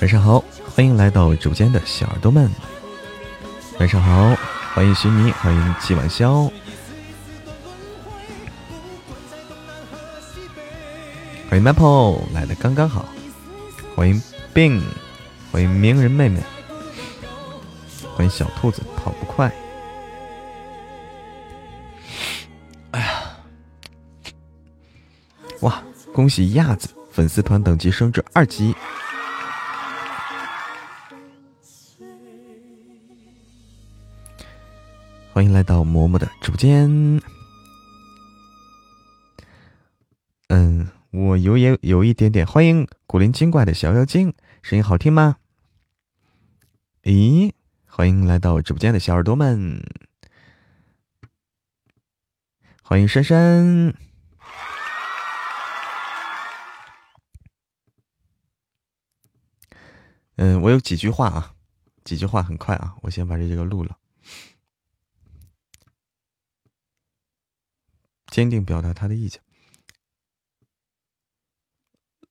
晚上好，欢迎来到直播间的小耳朵们。晚上好，欢迎徐妮，欢迎季晚潇，欢迎 Maple 来的刚刚好，欢迎 Bing，欢迎鸣人妹妹，欢迎小兔子跑不快。恭喜亚子粉丝团等级升至二级。欢迎来到嬷嬷的直播间。嗯，我有也有一点点欢迎古灵精怪的小妖精，声音好听吗？咦，欢迎来到直播间的小耳朵们，欢迎珊珊。嗯，我有几句话啊，几句话很快啊，我先把这个录了。坚定表达他的意见。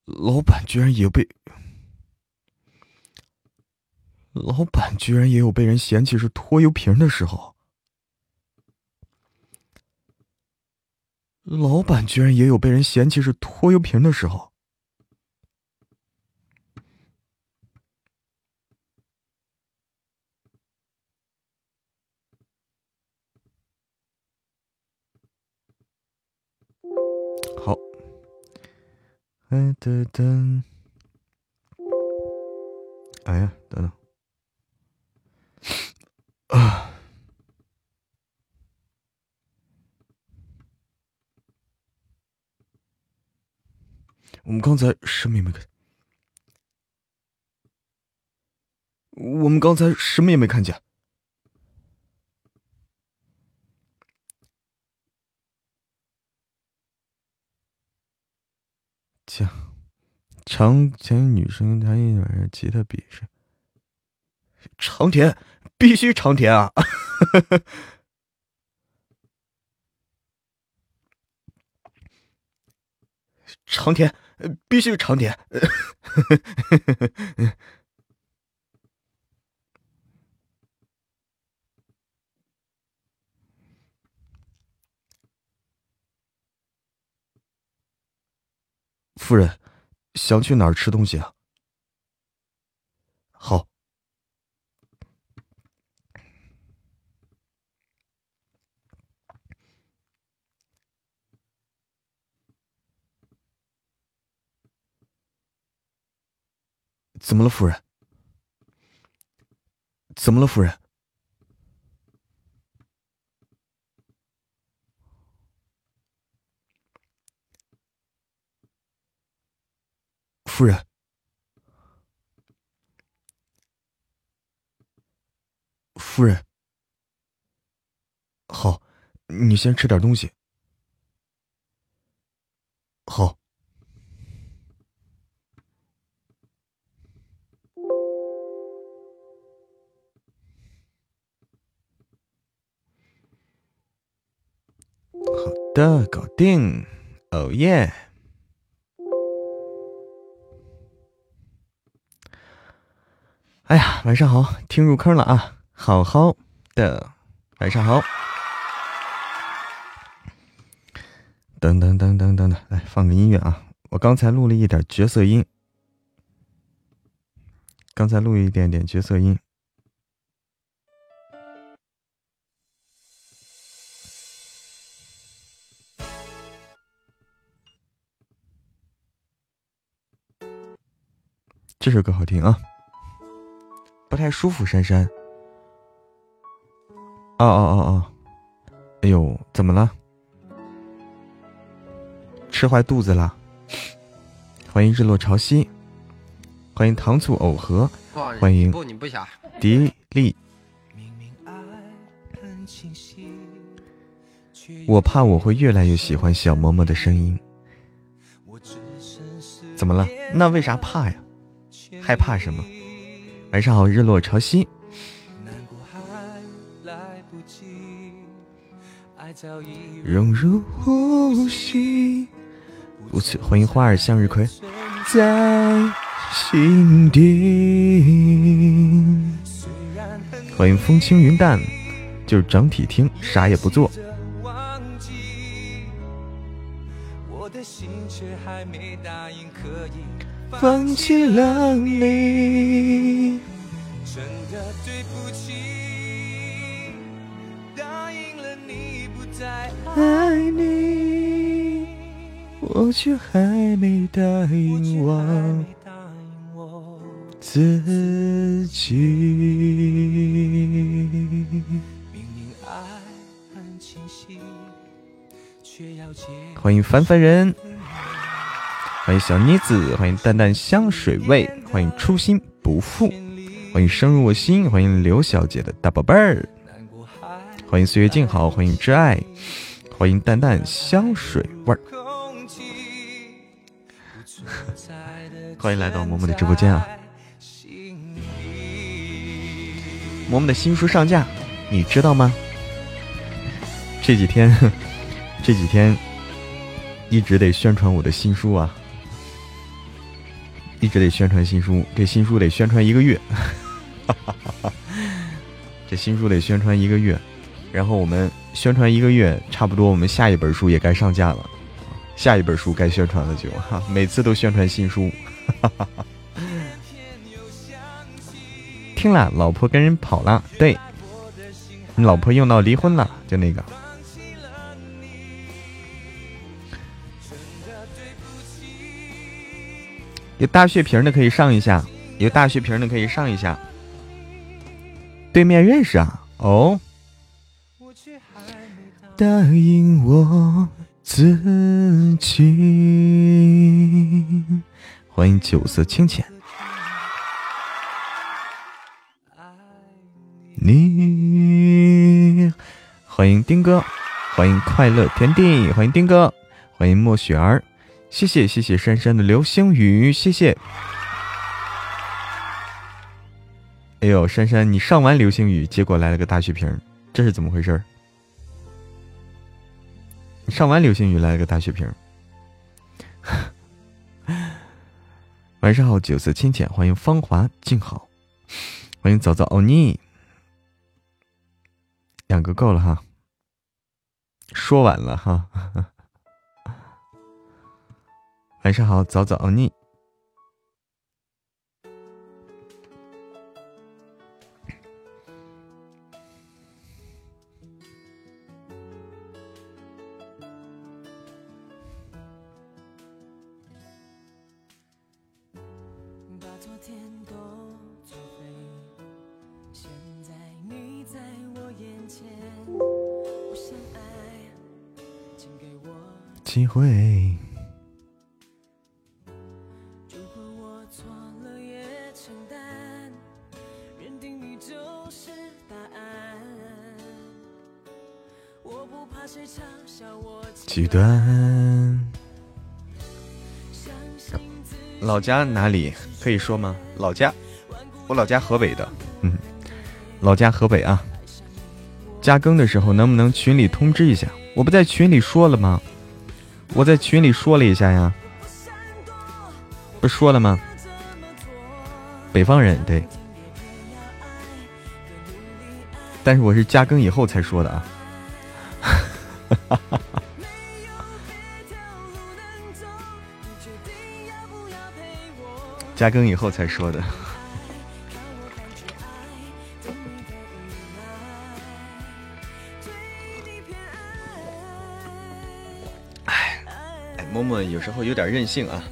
老板居然也被，老板居然也有被人嫌弃是拖油瓶的时候。老板居然也有被人嫌弃是拖油瓶的时候。哎等等，哎呀，等等，啊！我们刚才什么也没看，我们刚才什么也没看见。讲长田女生弹一晚上吉他比试，长田必须长田啊！长田必须长田。夫人，想去哪儿吃东西啊？好。怎么了，夫人？怎么了，夫人？夫人，夫人，好，你先吃点东西。好，好的，搞定。哦耶！哎呀，晚上好，听入坑了啊！好好的，晚上好。等等等等等等，来放个音乐啊！我刚才录了一点角色音，刚才录一点点角色音。这首歌好听啊！不太舒服，珊珊。哦哦哦哦，哎呦，怎么了？吃坏肚子了？欢迎日落潮汐，欢迎糖醋藕盒，欢迎迪丽。我怕我会越来越喜欢小嬷嬷的声音。怎么了？那为啥怕呀？害怕什么？晚上好，日落潮汐。融入呼吸。不错，欢迎花儿向日葵，在心底。欢迎风轻云淡，就是整体听，啥也不做。放弃了你。真的对不起，答应了你不再爱你，我却还没答应我自己。欢迎凡凡人，欢迎小妮子，欢迎淡淡香水味，欢迎初心不负，欢迎深入我心，欢迎刘小姐的大宝贝儿，欢迎岁月静好，欢迎挚爱，欢迎淡淡香水味儿，欢迎来到嬷嬷的直播间啊！嬷嬷的新书上架，你知道吗？这几天。这几天一直得宣传我的新书啊，一直得宣传新书，这新书得宣传一个月，这新书得宣传一个月，然后我们宣传一个月，差不多我们下一本书也该上架了，下一本书该宣传了就哈，每次都宣传新书，听了，老婆跟人跑了，对你老婆用到离婚了，就那个。有大血瓶的可以上一下，有大血瓶的可以上一下。对面认识啊？哦。答应我自己。欢迎酒色清浅。你。欢迎丁哥，欢迎快乐天地，欢迎丁哥，欢迎莫雪儿。谢谢谢谢珊珊的流星雨，谢谢。哎呦，珊珊，你上完流星雨，结果来了个大血瓶，这是怎么回事？你上完流星雨来了个大血瓶。晚上好，酒色清浅，欢迎芳华静好，欢迎早早欧尼，两个够了哈，说晚了哈。晚上好，早早熬腻。机会。极端？老家哪里可以说吗？老家，我老家河北的，嗯，老家河北啊。加更的时候能不能群里通知一下？我不在群里说了吗？我在群里说了一下呀，不说了吗？北方人对，但是我是加更以后才说的啊。加更以后才说的。哎，默默有时候有点任性啊，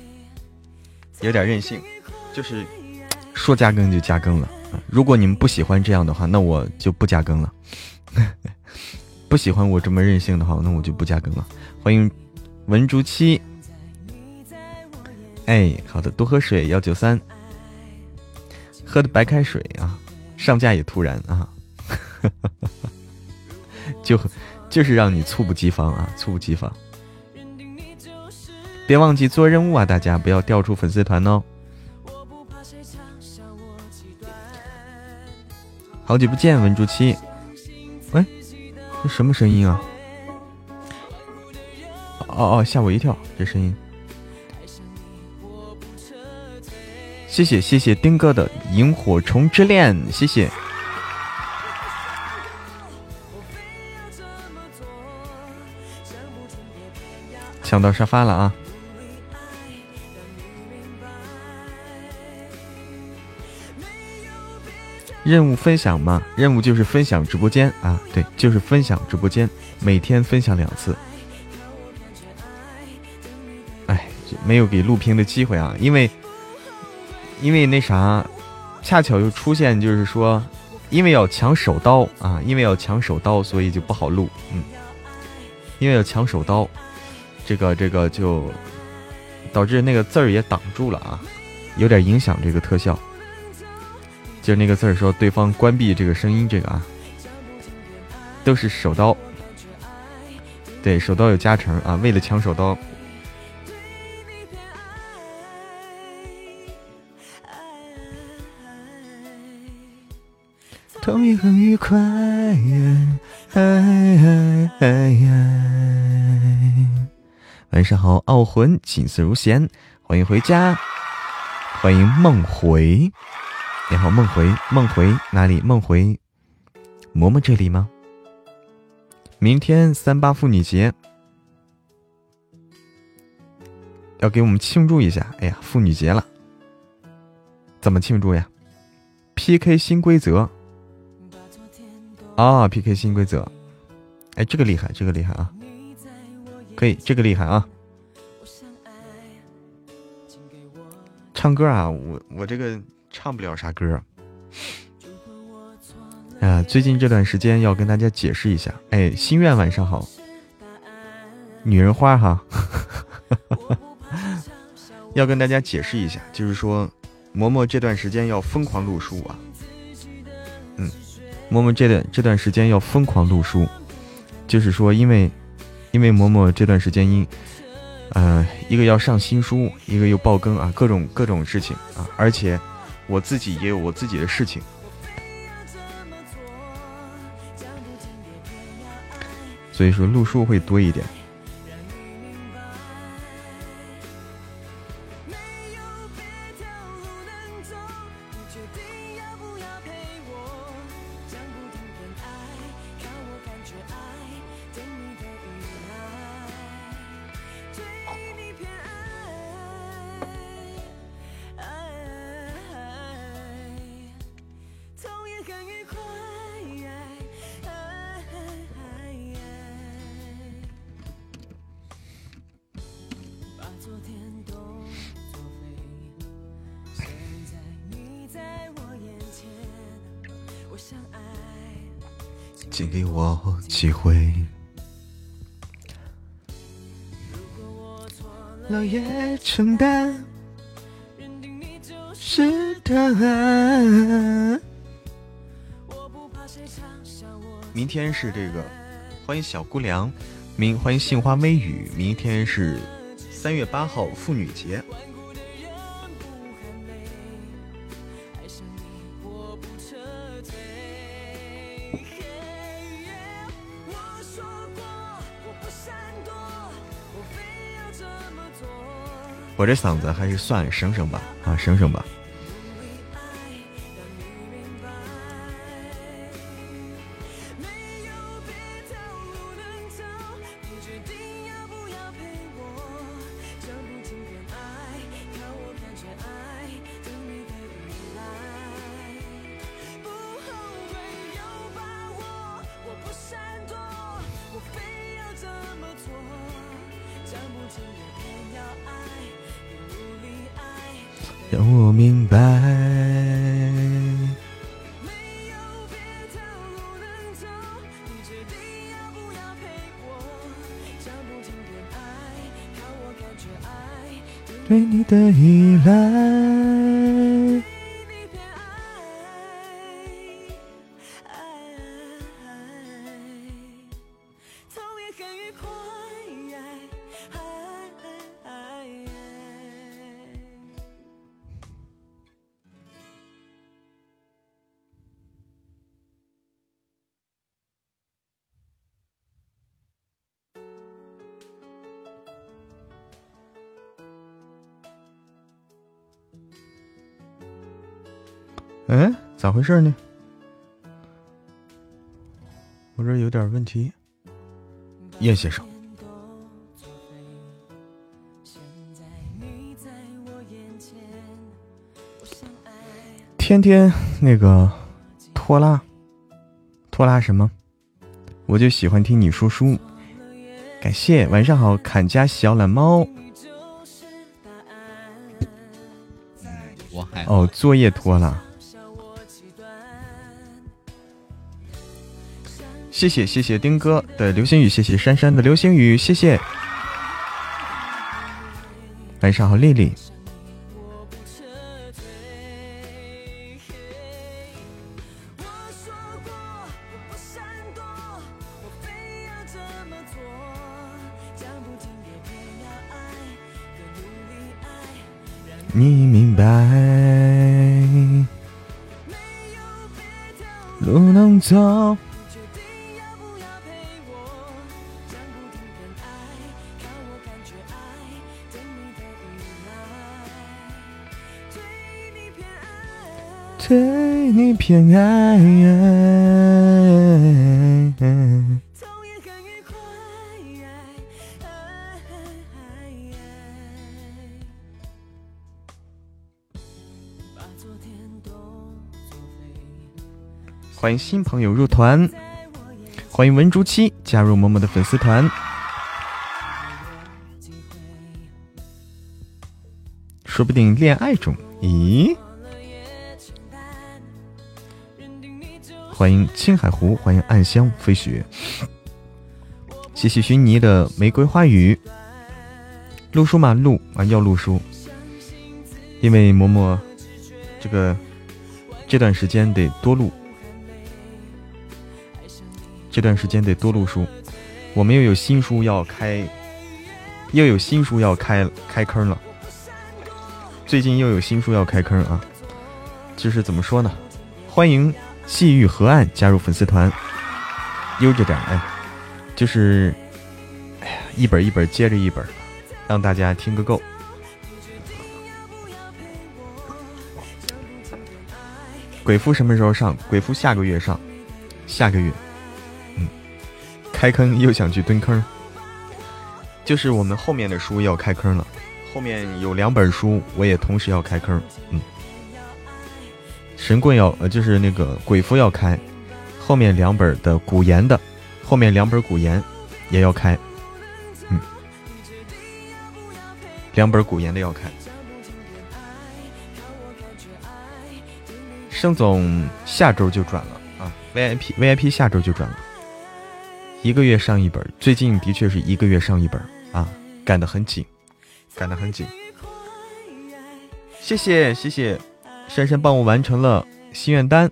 有点任性，就是说加更就加更了。如果你们不喜欢这样的话，那我就不加更了。不喜欢我这么任性的话，那我就不加更了。欢迎文竹七。哎，好的，多喝水幺九三，喝的白开水啊，上架也突然啊，就就是让你猝不及防啊，猝不及防，别忘记做任务啊，大家不要掉出粉丝团哦。好久不见，文竹七，这什么声音啊？哦哦吓我一跳这声音。谢谢谢谢丁哥的萤火虫之恋谢谢。抢到沙发了啊。任务分享嘛，任务就是分享直播间啊，对，就是分享直播间，每天分享两次。哎，没有给录屏的机会啊，因为，因为那啥，恰巧又出现，就是说，因为要抢手刀啊，因为要抢手刀，所以就不好录，嗯，因为要抢手刀。这个这个就导致那个字儿也挡住了啊，有点影响这个特效。就是那个字儿说对方关闭这个声音，这个啊，都是手刀，对手刀有加成啊，为了抢手刀。痛也很愉快。晚上好，傲魂锦瑟如弦，欢迎回家，欢迎梦回，然后梦回，梦回哪里？梦回，嬷嬷这里吗？明天三八妇女节，要给我们庆祝一下。哎呀，妇女节了，怎么庆祝呀？PK 新规则啊，PK 新规则，哎，这个厉害，这个厉害啊！可以，这个厉害啊！唱歌啊，我我这个唱不了啥歌。啊，最近这段时间要跟大家解释一下。哎，心愿晚上好，女人花哈，要跟大家解释一下，就是说，嬷嬷这段时间要疯狂录书啊。嗯，嬷嬷这段这段时间要疯狂录书，就是说，因为。因为嬷嬷这段时间因，呃，一个要上新书，一个又爆更啊，各种各种事情啊，而且我自己也有我自己的事情，所以说路数会多一点。机会。老也承担，是答案。明天是这个，欢迎小姑娘，明欢迎杏花微雨。明天是三月八号妇女节。我这嗓子还是算省省吧，啊，省省吧。回事呢？我这有点问题。叶先生，天天那个拖拉，拖拉什么？我就喜欢听你说书。感谢，晚上好，砍家小懒猫。我还哦，作业拖了。谢谢谢谢丁哥的流星雨，谢谢珊珊的流星雨，谢谢。晚上好，丽丽。你明白，路能走。偏爱，欢迎新朋友入团，欢迎文竹七加入默默的粉丝团，说不定恋爱中，咦？欢迎青海湖，欢迎暗香飞雪，谢谢寻妮的玫瑰花语。录书吗？录啊，要录书，因为嬷嬷这个这段时间得多录，这段时间得多录书。我们又有新书要开，又有新书要开开坑了。最近又有新书要开坑啊，就是怎么说呢？欢迎。细雨河岸加入粉丝团，悠着点哎，就是，哎呀，一本一本接着一本，让大家听个够。鬼夫什么时候上？鬼夫下个月上，下个月。嗯，开坑又想去蹲坑，就是我们后面的书要开坑了，后面有两本书我也同时要开坑，嗯。神棍要呃，就是那个鬼夫要开，后面两本的古言的，后面两本古言也要开，嗯，两本古言的要开。盛总下周就转了啊，VIP VIP 下周就转了，一个月上一本，最近的确是一个月上一本啊，赶得很紧，赶得很紧。谢谢谢谢。珊珊帮我完成了心愿单。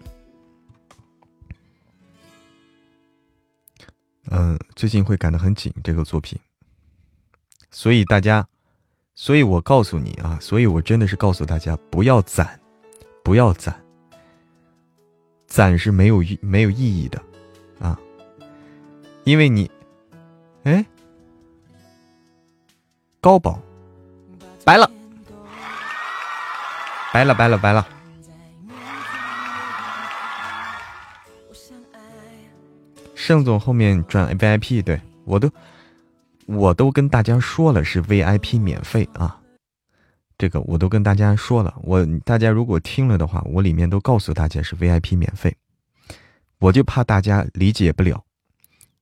嗯，最近会赶得很紧这个作品，所以大家，所以我告诉你啊，所以我真的是告诉大家不要攒，不要攒，攒是没有意没有意义的啊，因为你，哎，高宝白了。白了白了白了！盛总后面转 VIP，对我都我都跟大家说了是 VIP 免费啊，这个我都跟大家说了，我大家如果听了的话，我里面都告诉大家是 VIP 免费，我就怕大家理解不了，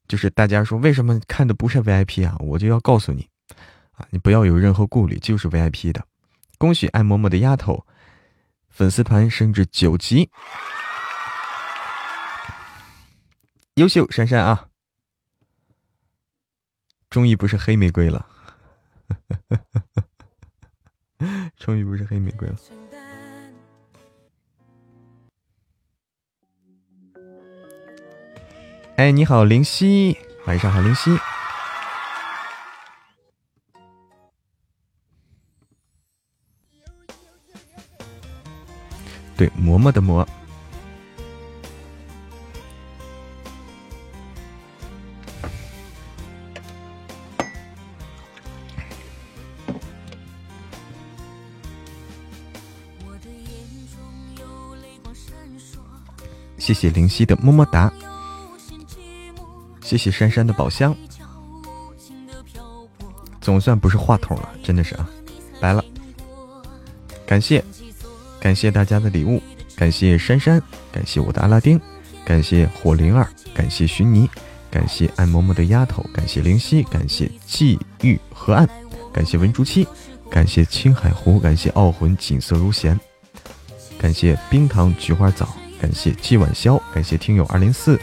就是大家说为什么看的不是 VIP 啊，我就要告诉你啊，你不要有任何顾虑，就是 VIP 的。恭喜爱嬷嬷的丫头。粉丝团升至九级，优秀珊珊啊！终于不是黑玫瑰了，终于不是黑玫瑰了。哎，你好，灵犀，晚上好，灵犀。对，嬷嬷的嬷。谢谢灵犀的么么哒，谢谢珊珊的宝箱，总算不是话筒了，真的是啊，来了，感谢。感谢大家的礼物，感谢珊珊，感谢我的阿拉丁，感谢火灵儿，感谢寻泥，感谢爱嬷嬷的丫头，感谢灵犀，感谢际遇河岸，感谢文竹七，感谢青海湖，感谢傲魂锦瑟如弦，感谢冰糖菊花枣。感谢季晚宵，感谢听友二零四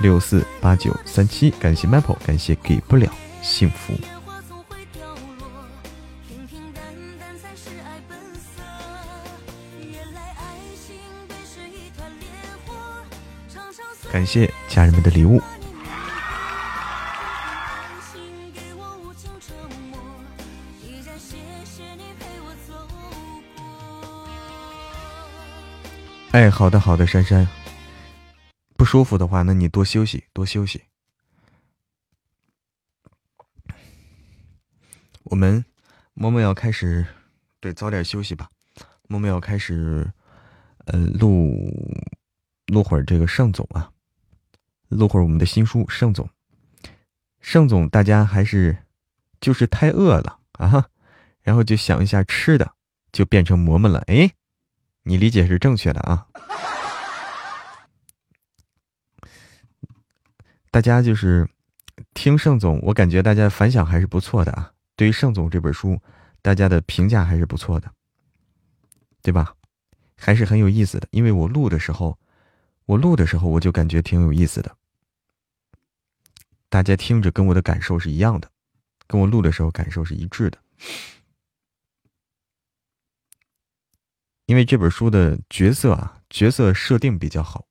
六四八九三七，感谢 Maple，感谢给不了幸福。感谢家人们的礼物。哎，好的好的，珊珊，不舒服的话，那你多休息多休息。我们默默要开始，对，早点休息吧。默默要开始，呃，录录会儿这个盛总啊，录会儿我们的新书盛总。盛总，大家还是就是太饿了啊，然后就想一下吃的，就变成馍馍了。哎。你理解是正确的啊！大家就是听盛总，我感觉大家反响还是不错的啊。对于盛总这本书，大家的评价还是不错的，对吧？还是很有意思的。因为我录的时候，我录的时候我就感觉挺有意思的。大家听着跟我的感受是一样的，跟我录的时候感受是一致的。因为这本书的角色啊，角色设定比较好，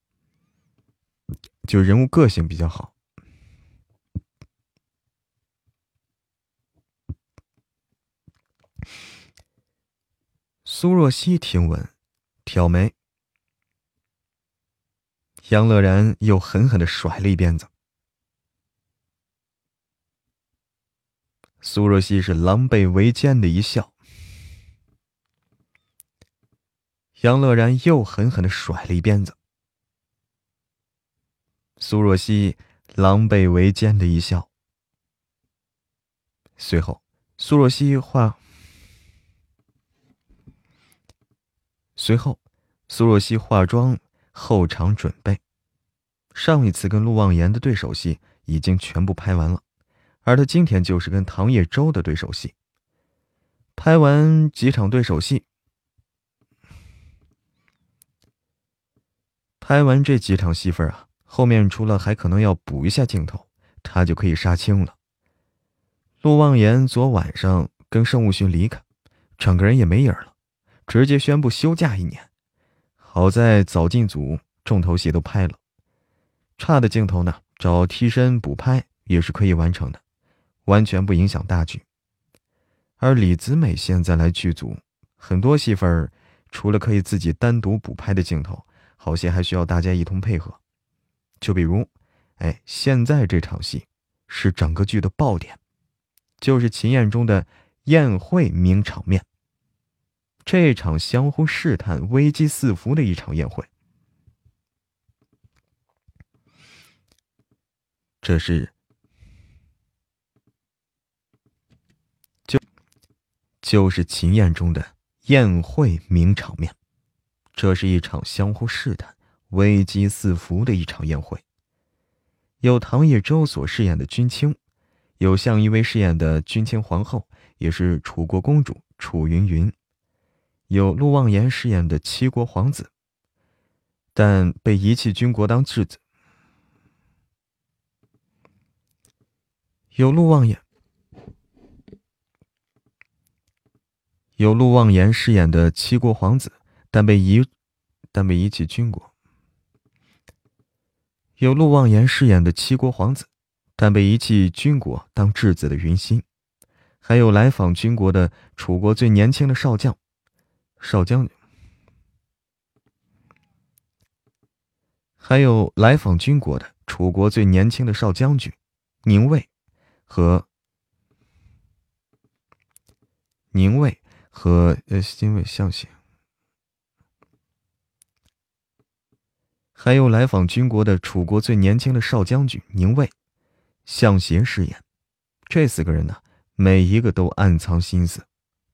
就人物个性比较好。苏若曦听闻，挑眉，杨乐然又狠狠的甩了一鞭子。苏若曦是狼狈为奸的一笑。杨乐然又狠狠的甩了一鞭子，苏若曦狼狈为奸的一笑。随后，苏若曦化随后，苏若曦化妆后场准备。上一次跟陆望言的对手戏已经全部拍完了，而他今天就是跟唐叶舟的对手戏。拍完几场对手戏。拍完这几场戏份啊，后面除了还可能要补一下镜头，他就可以杀青了。陆望言昨晚上跟盛务勋离开，整个人也没影了，直接宣布休假一年。好在早进组重头戏都拍了，差的镜头呢，找替身补拍也是可以完成的，完全不影响大局。而李子美现在来剧组，很多戏份除了可以自己单独补拍的镜头。好些还需要大家一同配合，就比如，哎，现在这场戏是整个剧的爆点，就是秦宴中的宴会名场面。这场相互试探、危机四伏的一场宴会，这是就是秦宴中的宴会名场面。这是一场相互试探、危机四伏的一场宴会。有唐叶舟所饰演的君清，有向一薇饰演的君清皇后，也是楚国公主楚云云，有陆望言饰演的齐国皇子，但被遗弃军国当质子。有陆望言，有陆望言饰演的七国皇子。但被遗，但被遗弃军国。有陆望言饰演的七国皇子，但被遗弃军国当质子的云心，还有来访军国的楚国最年轻的少将，少将军，还有来访军国的楚国最年轻的少将军宁卫和宁卫和呃新卫相形。还有来访军国的楚国最年轻的少将军宁卫、向邪饰演。这四个人呢，每一个都暗藏心思，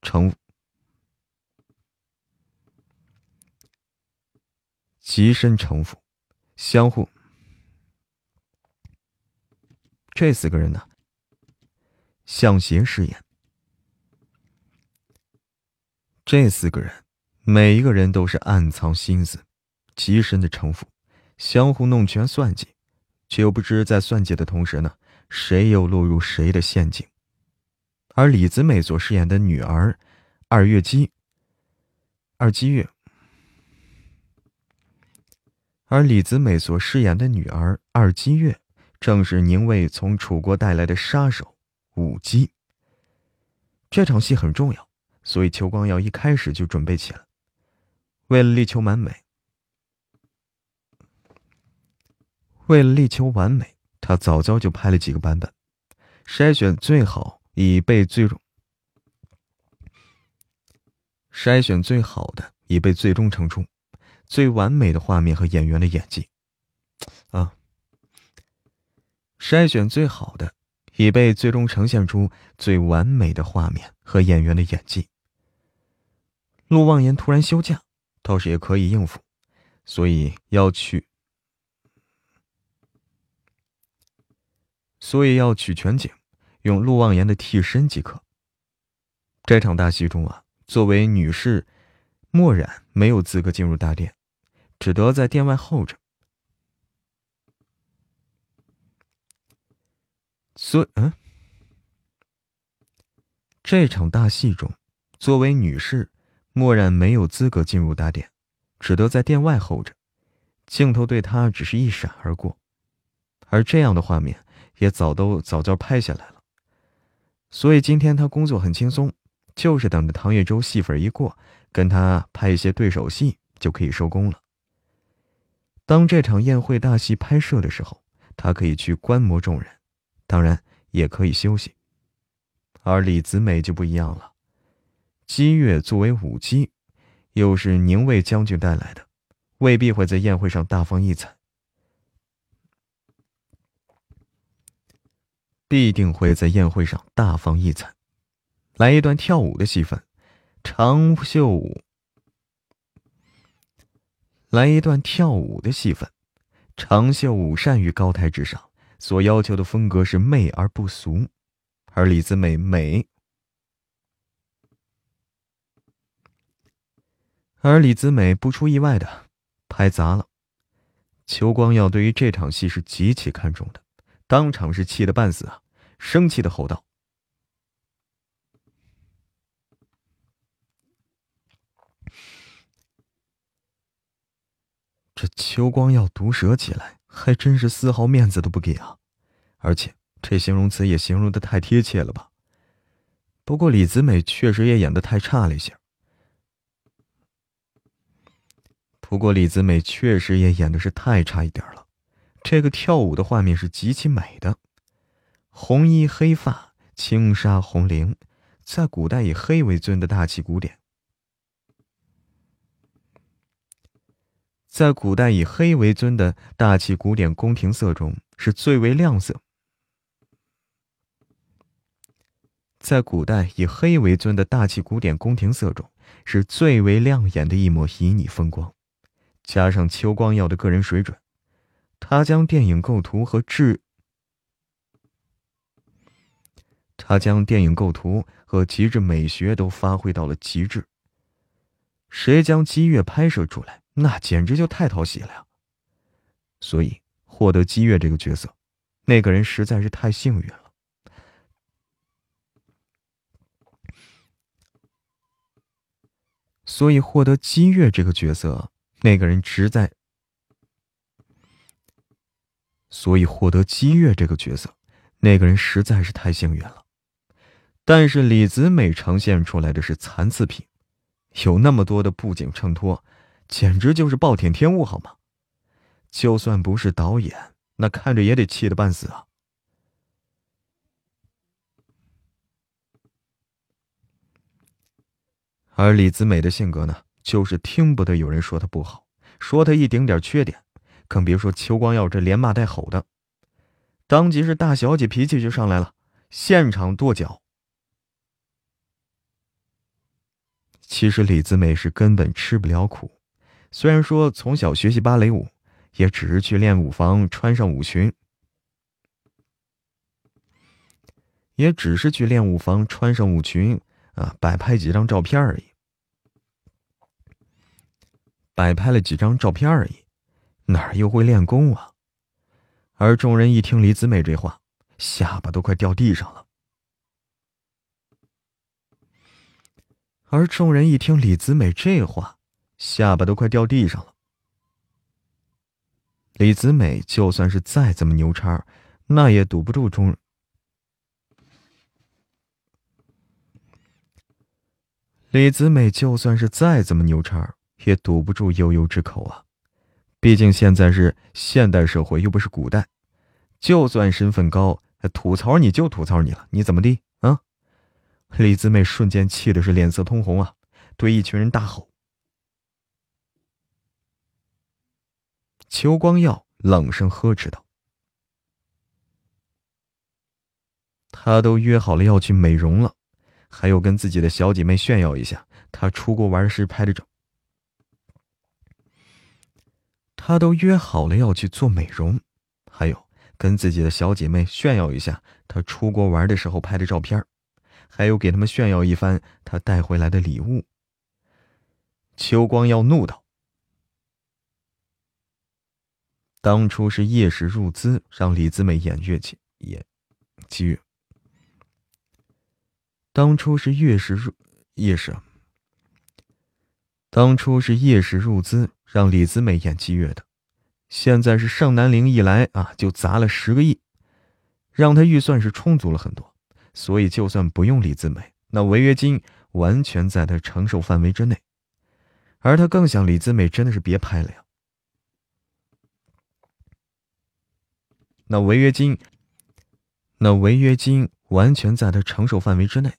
城极深城府，相互。这四个人呢，向邪饰演。这四个人，每一个人都是暗藏心思，极深的城府，相互弄权算计，却又不知在算计的同时呢，谁又落入谁的陷阱。而李子美所饰演的女儿二月姬，二姬月，而李子美所饰演的女儿二姬月，正是宁卫从楚国带来的杀手武姬。这场戏很重要。所以，邱光耀一开始就准备起来。为了力求完美，为了力求完美，他早早就拍了几个版本，筛选最好以被最终筛选最好的以被最终呈出最完美的画面和演员的演技。啊，筛选最好的以被最终呈现出最完美的画面和演员的演技。陆望言突然休假，倒是也可以应付，所以要去，所以要取全景，用陆望言的替身即可。这场大戏中啊，作为女士，墨染没有资格进入大殿，只得在殿外候着。所以嗯，这场大戏中，作为女士。墨染没有资格进入大殿，只得在殿外候着。镜头对他只是一闪而过，而这样的画面也早都早早拍下来了。所以今天他工作很轻松，就是等着唐月洲戏份一过，跟他拍一些对手戏就可以收工了。当这场宴会大戏拍摄的时候，他可以去观摩众人，当然也可以休息。而李子美就不一样了。姬月作为舞姬，又是宁卫将军带来的，未必会在宴会上大放异彩，必定会在宴会上大放异彩，来一段跳舞的戏份，长袖舞，来一段跳舞的戏份，长袖舞善于高台之上，所要求的风格是媚而不俗，而李子美美。而李子美不出意外的拍砸了，邱光耀对于这场戏是极其看重的，当场是气得半死啊，生气的吼道：“这邱光耀毒舌起来，还真是丝毫面子都不给啊！而且这形容词也形容的太贴切了吧？不过李子美确实也演的太差了一些。”不过李子美确实也演的是太差一点了，这个跳舞的画面是极其美的，红衣黑发，轻纱红绫，在古代以黑为尊的大气古典，在古代以黑为尊的大气古典宫廷色中是最为亮色，在古代以黑为尊的大气古典宫廷色中是最为亮眼的一抹旖旎风光。加上邱光耀的个人水准，他将电影构图和制，他将电影构图和极致美学都发挥到了极致。谁将姬月拍摄出来，那简直就太讨喜了呀！所以获得姬月这个角色，那个人实在是太幸运了。所以获得姬月这个角色。那个人实在，所以获得姬月这个角色，那个人实在是太幸运了。但是李子美呈现出来的是残次品，有那么多的布景衬托，简直就是暴殄天物，好吗？就算不是导演，那看着也得气得半死啊。而李子美的性格呢？就是听不得有人说他不好，说他一丁点缺点，更别说邱光耀这连骂带吼的，当即是大小姐脾气就上来了，现场跺脚。其实李子美是根本吃不了苦，虽然说从小学习芭蕾舞，也只是去练舞房穿上舞裙，也只是去练舞房穿上舞裙啊，摆拍几张照片而已，摆拍了几张照片而已，哪儿又会练功啊？而众人一听李子美这话，下巴都快掉地上了。而众人一听李子美这话，下巴都快掉地上了。李子美就算是再怎么牛叉，那也堵不住众。李子美就算是再怎么牛叉，也堵不住悠悠之口啊！毕竟现在是现代社会，又不是古代。就算身份高，吐槽你就吐槽你了，你怎么地？李子妹瞬间气的是脸色通红啊，对一群人大吼。邱光耀冷声呵斥道：“他都约好了要去美容了，还有跟自己的小姐妹炫耀一下他出国玩时拍的照。他都约好了要去做美容，还有跟自己的小姐妹炫耀一下他出国玩的时候拍的照片。”还有给他们炫耀一番他带回来的礼物。秋光耀怒道：“当初是叶氏入资让李子美演乐器，演姬月。当初是叶氏入叶氏，当初是叶氏入资让李子美演姬月的，现在是盛南陵一来啊，就砸了十个亿，让他预算是充足了很多。”所以，就算不用李子美，那违约金完全在他承受范围之内。而他更想李子美真的是别拍了呀。那违约金，那违约金完全在他承受范围之内。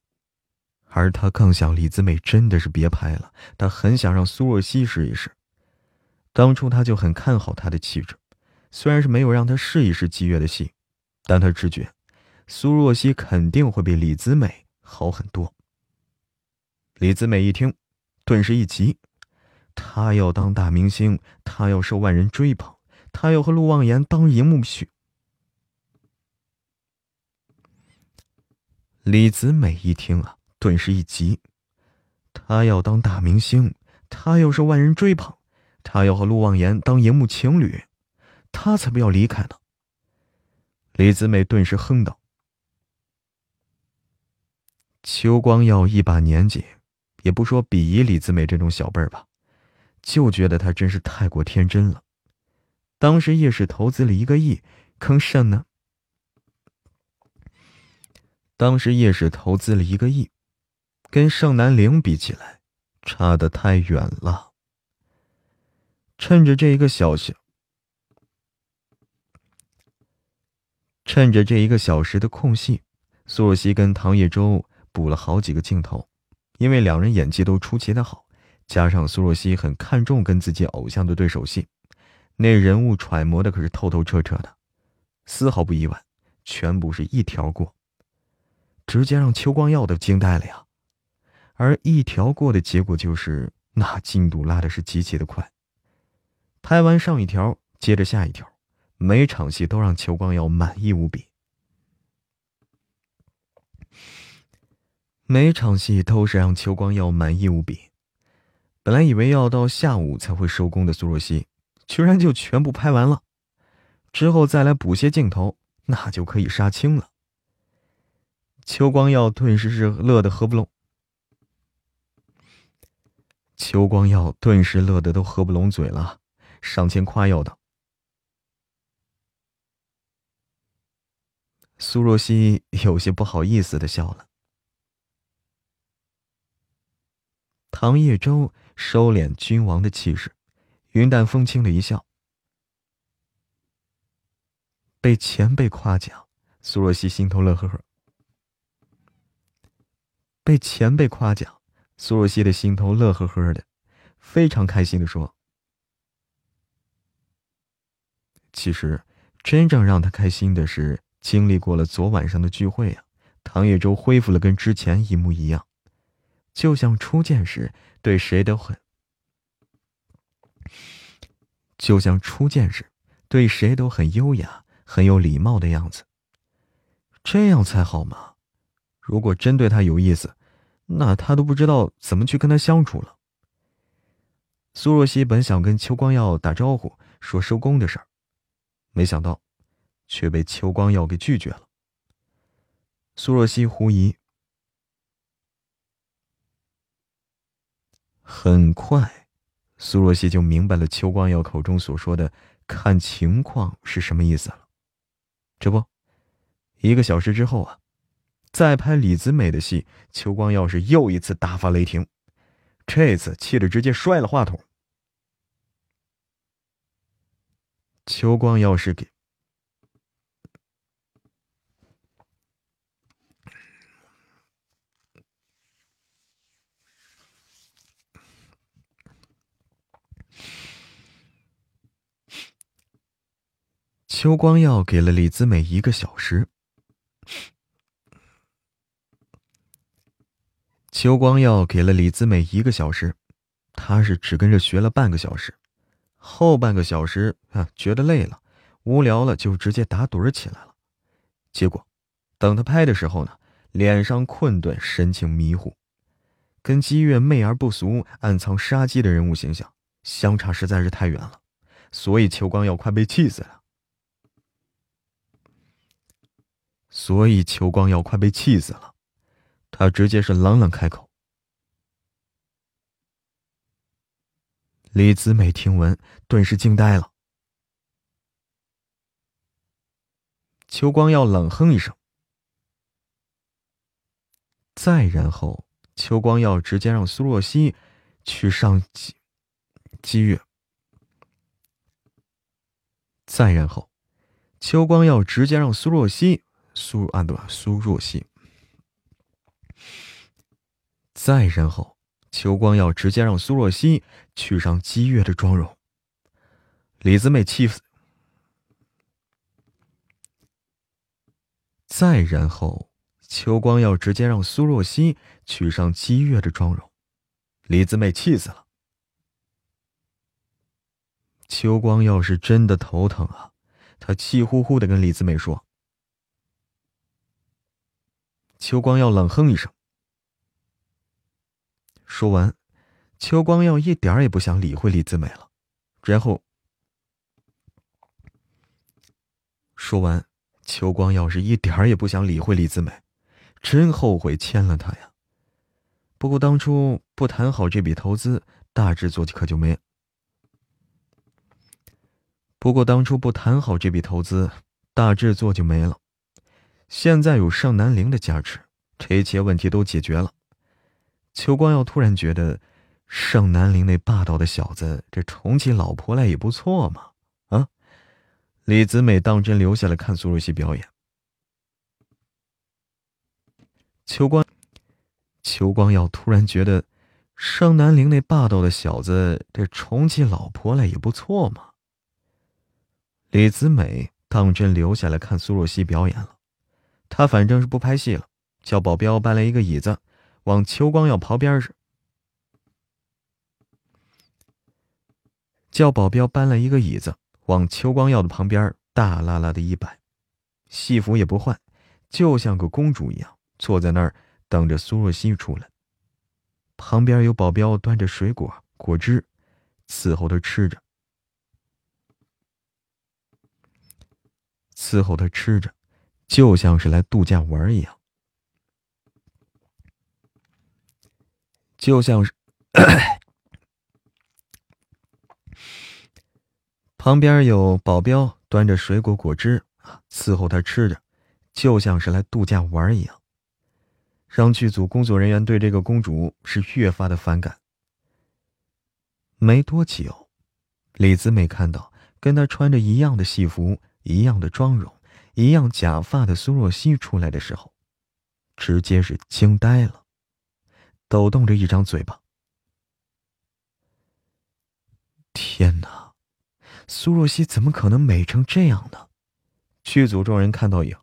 而他更想李子美真的是别拍了，他很想让苏若曦试一试。当初他就很看好她的气质，虽然是没有让她试一试姬月的戏，但他直觉。苏若曦肯定会比李子美好很多。李子美一听，顿时一急，她要当大明星，她要受万人追捧，她要和陆望言当荧幕去。李子美一听啊，顿时一急，她要当大明星，她要受万人追捧，他要和陆望言当荧幕情侣，他才不要离开呢。李子美顿时哼道。邱光耀一把年纪，也不说鄙夷李子美这种小辈儿吧，就觉得他真是太过天真了。当时叶氏投资了一个亿，坑甚呢？当时叶氏投资了一个亿，跟盛南陵比起来，差的太远了。趁着这一个小时，趁着这一个小时的空隙，苏若曦跟唐叶舟。补了好几个镜头，因为两人演技都出奇的好，加上苏若曦很看重跟自己偶像的对手戏，那人物揣摩的可是透透彻彻的，丝毫不意外，全部是一条过，直接让邱光耀都惊呆了呀！而一条过的结果就是那进度拉的是极其的快，拍完上一条接着下一条，每场戏都让邱光耀满意无比。每场戏都是让邱光耀满意无比。本来以为要到下午才会收工的苏若曦，居然就全部拍完了，之后再来补些镜头，那就可以杀青了。邱光耀顿时是乐得合不拢。邱光耀顿时乐得都合不拢嘴了，上前夸耀道：“苏若曦 有些不好意思的笑了。唐叶舟收敛君王的气势，云淡风轻的一笑。被前辈夸奖，苏若曦心头乐呵呵。被前辈夸奖，苏若曦的心头乐呵呵的，非常开心的说：“其实，真正让他开心的是，经历过了昨晚上的聚会啊，唐叶舟恢复了跟之前一模一样，就像初见时对谁都很，就像初见时对谁都很优雅、很有礼貌的样子。这样才好嘛！如果真对他有意思，那他都不知道怎么去跟他相处了。苏若曦本想跟邱光耀打招呼，说收工的事儿，没想到，却被邱光耀给拒绝了。苏若曦狐疑。很快，苏若曦就明白了邱光耀口中所说的“看情况”是什么意思了。这不。一个小时之后啊，再拍李子美的戏，邱光耀是又一次大发雷霆，这次气得直接摔了话筒。邱光耀是给邱光耀给了李子美一个小时。邱光耀给了李子美一个小时，他是只跟着学了半个小时，后半个小时啊觉得累了、无聊了，就直接打盹起来了。结果，等他拍的时候呢，脸上困顿，神情迷糊，跟姬月媚而不俗、暗藏杀机的人物形象相差实在是太远了，所以邱光耀快被气死了。所以邱光耀快被气死了。他直接是冷冷开口。李子美听闻，顿时惊呆了。邱光耀冷哼一声，再然后，邱光耀直接让苏若曦去上机机月。再然后，邱光耀直接让苏若曦苏啊对吧？苏若曦。再然后，秋光耀直接让苏若曦去上姬月的妆容。李子美气死。再然后，秋光耀直接让苏若曦去上姬月的妆容。李子美气死了。秋光耀是真的头疼啊！他气呼呼的跟李子美说。秋光耀冷哼一声。说完，邱光耀一点也不想理会李子美了。然后，说完，邱光耀是一点也不想理会李子美，真后悔签了他呀。不过当初不谈好这笔投资，大制作可就没。不过当初不谈好这笔投资，大制作就没了。现在有盛南陵的加持，这一切问题都解决了。邱光耀突然觉得，盛南陵那霸道的小子，这宠起老婆来也不错嘛！啊，李子美当真留下来看苏若曦表演。邱光，邱光耀突然觉得，盛南陵那霸道的小子，这宠起老婆来也不错嘛！李子美当真留下来看苏若曦表演了，他反正是不拍戏了，叫保镖搬来一个椅子。往邱光耀旁边是，叫保镖搬了一个椅子，往邱光耀的旁边大拉拉的一摆，戏服也不换，就像个公主一样坐在那儿等着苏若曦出来。旁边有保镖端着水果果汁，伺候他吃着，伺候他吃着，就像是来度假玩一样。就像是 旁边有保镖端着水果果汁伺候他吃着，就像是来度假玩一样，让剧组工作人员对这个公主是越发的反感。没多久，李子美看到跟她穿着一样的戏服、一样的妆容、一样假发的苏若曦出来的时候，直接是惊呆了。抖动着一张嘴巴。天哪，苏若曦怎么可能美成这样呢？剧组众人看到以后，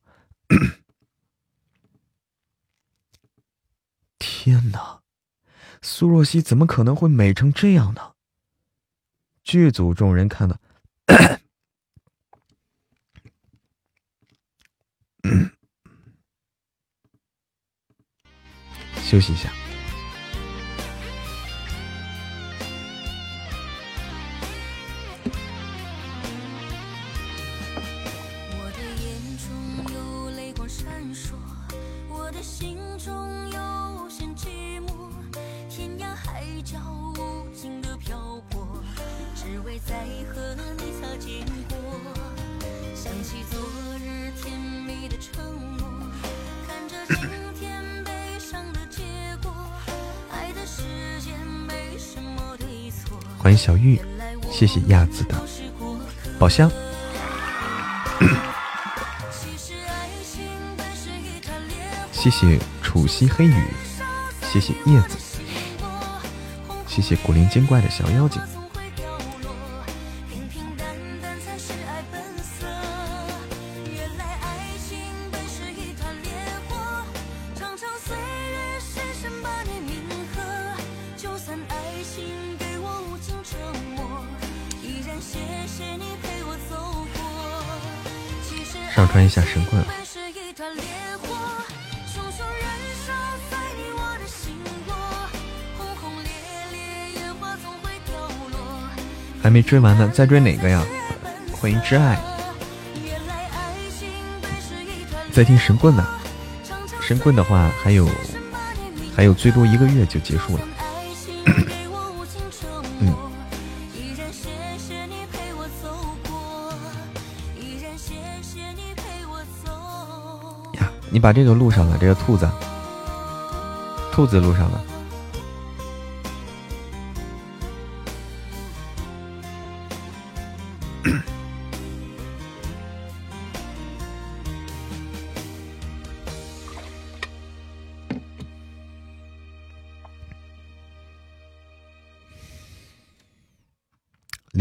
天哪！苏若曦怎么可能会美成这样呢？剧组众人看到，休息一下。欢迎小玉，谢谢亚子的宝箱，谢谢楚西黑雨，谢谢叶子，谢谢古灵精怪的小妖精。没追完呢，再追哪个呀？欢迎挚爱，在听神棍呢。神棍的话，还有还有最多一个月就结束了。你把这个录上了，这个兔子，兔子录上了。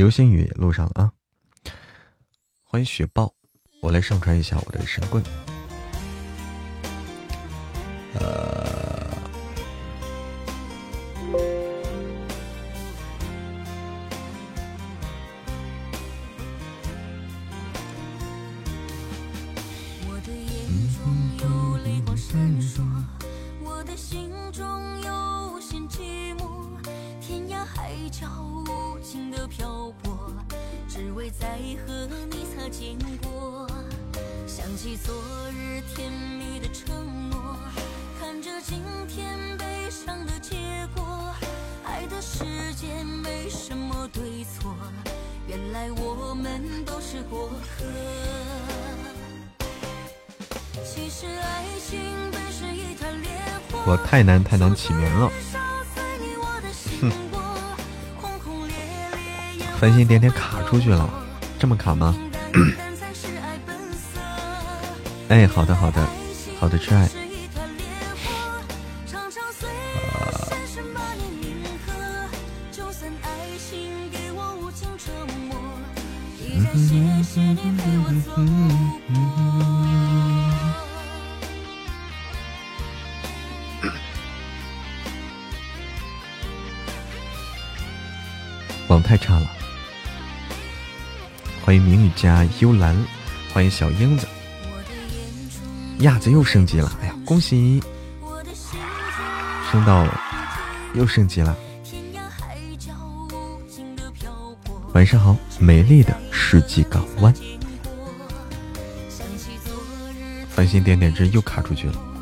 流星雨录上了啊！欢迎雪豹，我来上传一下我的神棍。太难太难起名了，哼！繁星点点卡出去了，这么卡吗？哎，好的好的好的，挚爱。小英子，亚子又升级了！哎呀，恭喜，升到又升级了！晚上好，美丽的世纪港湾，繁星点点之又卡出去了。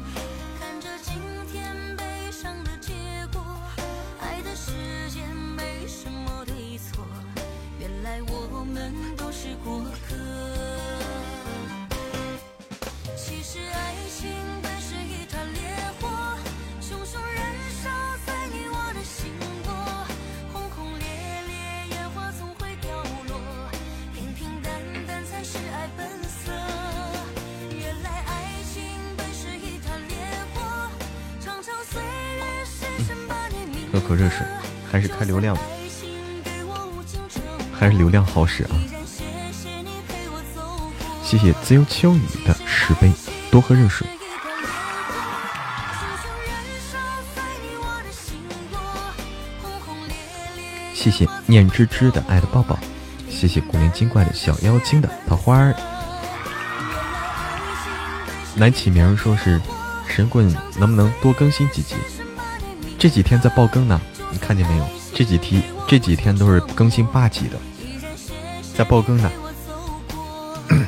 流量还是流量好使啊！谢谢自由秋雨的十杯，多喝热水。谢谢念芝芝的爱的抱抱，谢谢古灵精怪的小妖精的桃花儿。来起名说是神棍，能不能多更新几集？这几天在爆更呢，你看见没有？这几天这几天都是更新八集的，在爆更呢。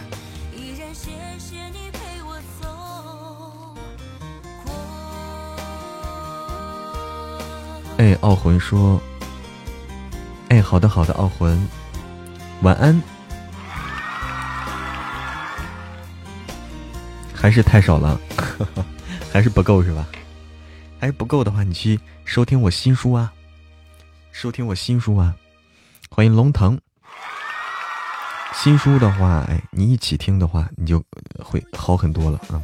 哎，傲魂说。哎，好的好的，傲魂，晚安。还是太少了，还是不够是吧？还是不够的话，你去收听我新书啊，收听我新书啊。欢迎龙腾。新书的话，哎，你一起听的话，你就会好很多了啊。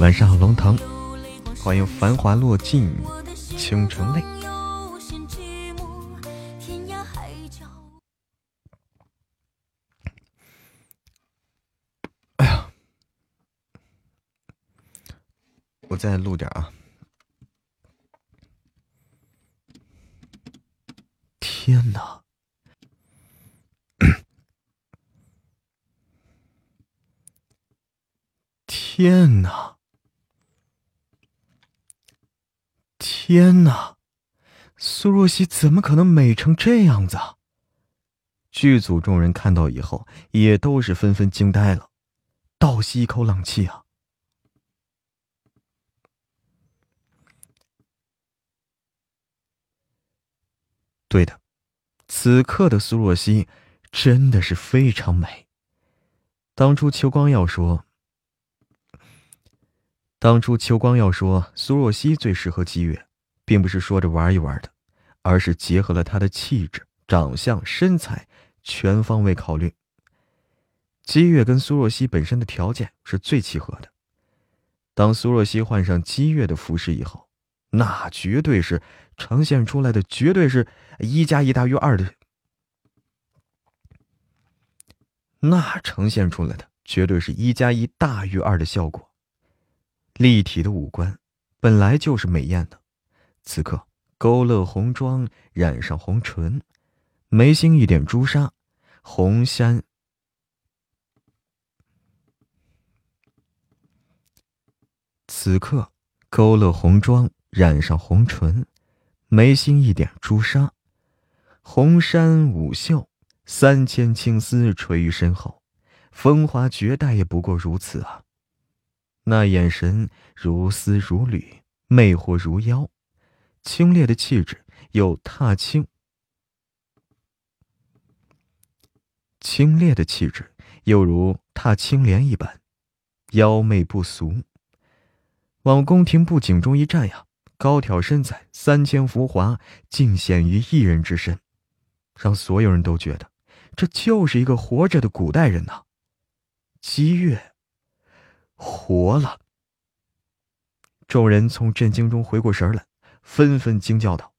晚上好，龙腾，欢迎繁华落尽，倾城泪。我再录点啊！天哪！天哪！天哪，苏若曦怎么可能美成这样子？剧组众人看到以后，也都是纷纷惊呆了，倒吸一口冷气啊！对的，此刻的苏若曦真的是非常美。当初秋光耀说，当初秋光耀说苏若曦最适合姬月。并不是说着玩一玩的，而是结合了他的气质、长相、身材，全方位考虑。姬月跟苏若曦本身的条件是最契合的。当苏若曦换上姬月的服饰以后，那绝对是呈现出来的，绝对是一加一大于二的。那呈现出来的绝对是一加一大于二的效果。立体的五官本来就是美艳的。此刻勾勒红妆，染上红唇，眉心一点朱砂，红山。此刻勾勒红妆，染上红唇，眉心一点朱砂，红衫舞袖，三千青丝垂于身后，风华绝代也不过如此啊！那眼神如丝如缕，魅惑如妖。清冽的气质，又踏青；清冽的气质，又如踏青莲一般，妖媚不俗。往宫廷布景中一站呀，高挑身材，三千浮华，尽显于一人之身，让所有人都觉得这就是一个活着的古代人呐。姬月活了，众人从震惊中回过神来。纷纷惊叫道：“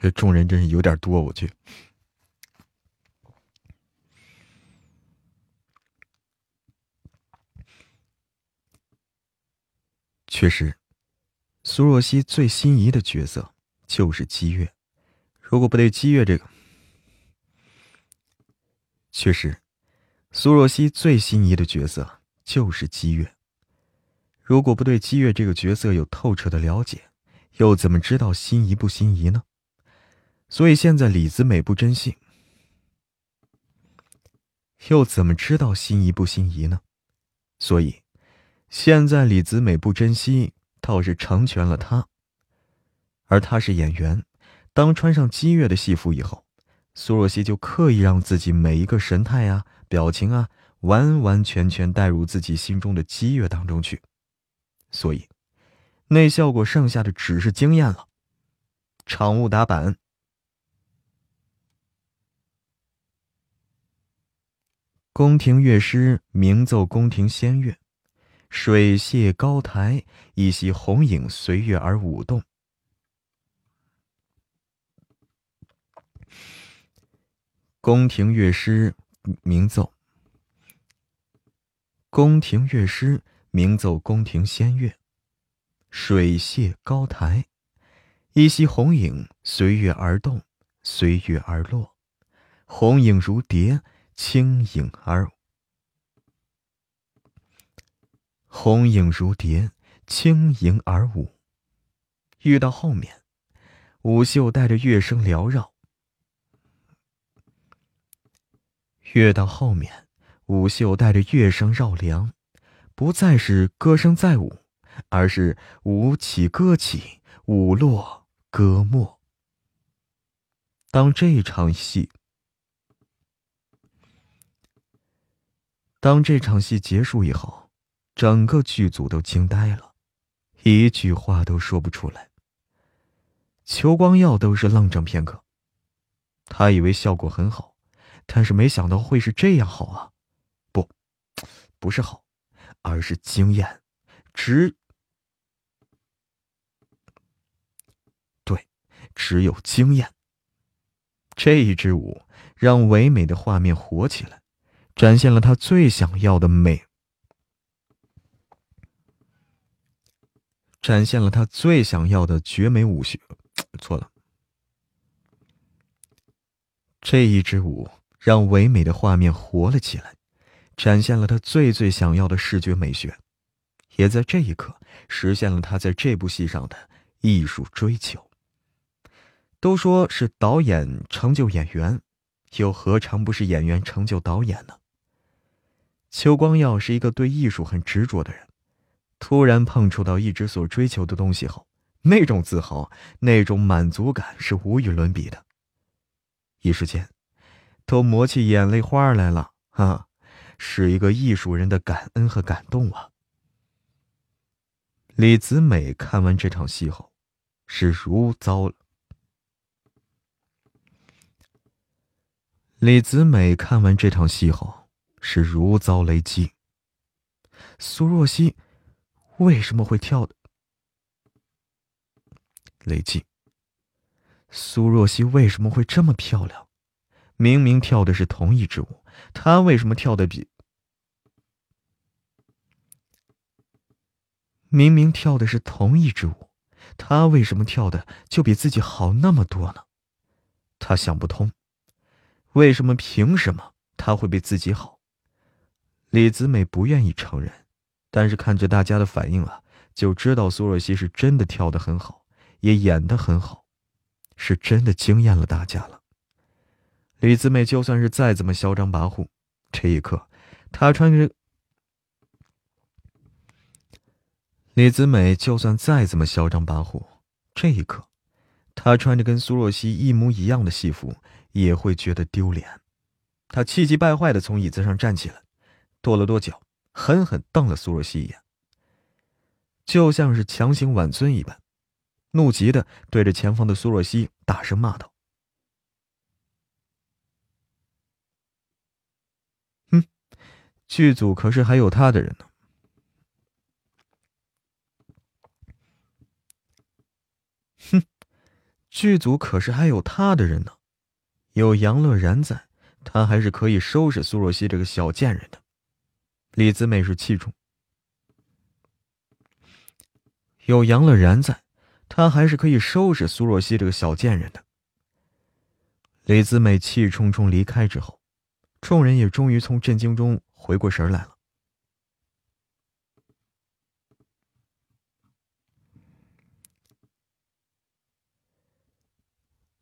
这众人真是有点多，我去。”确实，苏若曦最心仪的角色就是姬月。如果不对姬月这个，确实，苏若曦最心仪的角色就是姬月。如果不对姬月这个角色有透彻的了解，又怎么知道心仪不心仪呢？所以现在李子美不珍惜，又怎么知道心仪不心仪呢？所以，现在李子美不珍惜，倒是成全了他。而他是演员。当穿上姬月的戏服以后，苏若曦就刻意让自己每一个神态啊、表情啊，完完全全带入自己心中的姬月当中去。所以那效果剩下的只是经验了。场务打板。宫廷乐师鸣奏宫廷仙乐，水榭高台，一袭红影随月而舞动。宫廷乐师鸣奏，宫廷乐师鸣奏宫廷仙乐，水榭高台，一袭红影随月而动，随月而落，红影如蝶。轻盈而舞红影如蝶，轻盈而舞。遇到后面，舞袖带着乐声缭绕。越到后面，舞袖带着乐声绕梁，不再是歌声在舞，而是舞起歌起，舞落歌没。当这场戏。当这场戏结束以后，整个剧组都惊呆了，一句话都说不出来。裘光耀都是愣怔片刻，他以为效果很好，但是没想到会是这样好啊！不，不是好，而是惊艳，只对，只有惊艳。这一支舞让唯美的画面活起来。展现了他最想要的美，展现了他最想要的绝美舞学。错了，这一支舞让唯美的画面活了起来，展现了他最最想要的视觉美学，也在这一刻实现了他在这部戏上的艺术追求。都说是导演成就演员，又何尝不是演员成就导演呢？邱光耀是一个对艺术很执着的人，突然碰触到一直所追求的东西后，那种自豪、那种满足感是无与伦比的。一时间，都磨起眼泪花来了啊！是一个艺术人的感恩和感动啊！李子美看完这场戏后，是如遭了。李子美看完这场戏后。是如遭雷击。苏若曦为什么会跳的？雷击。苏若曦为什么会这么漂亮？明明跳的是同一支舞，她为什么跳的比……明明跳的是同一支舞，她为什么跳的就比自己好那么多呢？他想不通，为什么？凭什么她会比自己好？李子美不愿意承认，但是看着大家的反应啊，就知道苏若曦是真的跳得很好，也演得很好，是真的惊艳了大家了。李子美就算是再怎么嚣张跋扈，这一刻，她穿着……李子美就算再怎么嚣张跋扈，这一刻，她穿着跟苏若曦一模一样的戏服，也会觉得丢脸。她气急败坏的从椅子上站起来。跺了跺脚，狠狠瞪了苏若曦一眼，就像是强行挽尊一般，怒极的对着前方的苏若曦大声骂道：“哼，剧组可是还有他的人呢！哼，剧组可是还有他的人呢，有杨乐然在，他还是可以收拾苏若曦这个小贱人的。”李子美是气冲，有杨乐然在，他还是可以收拾苏若曦这个小贱人的。李子美气冲冲离开之后，众人也终于从震惊中回过神来了。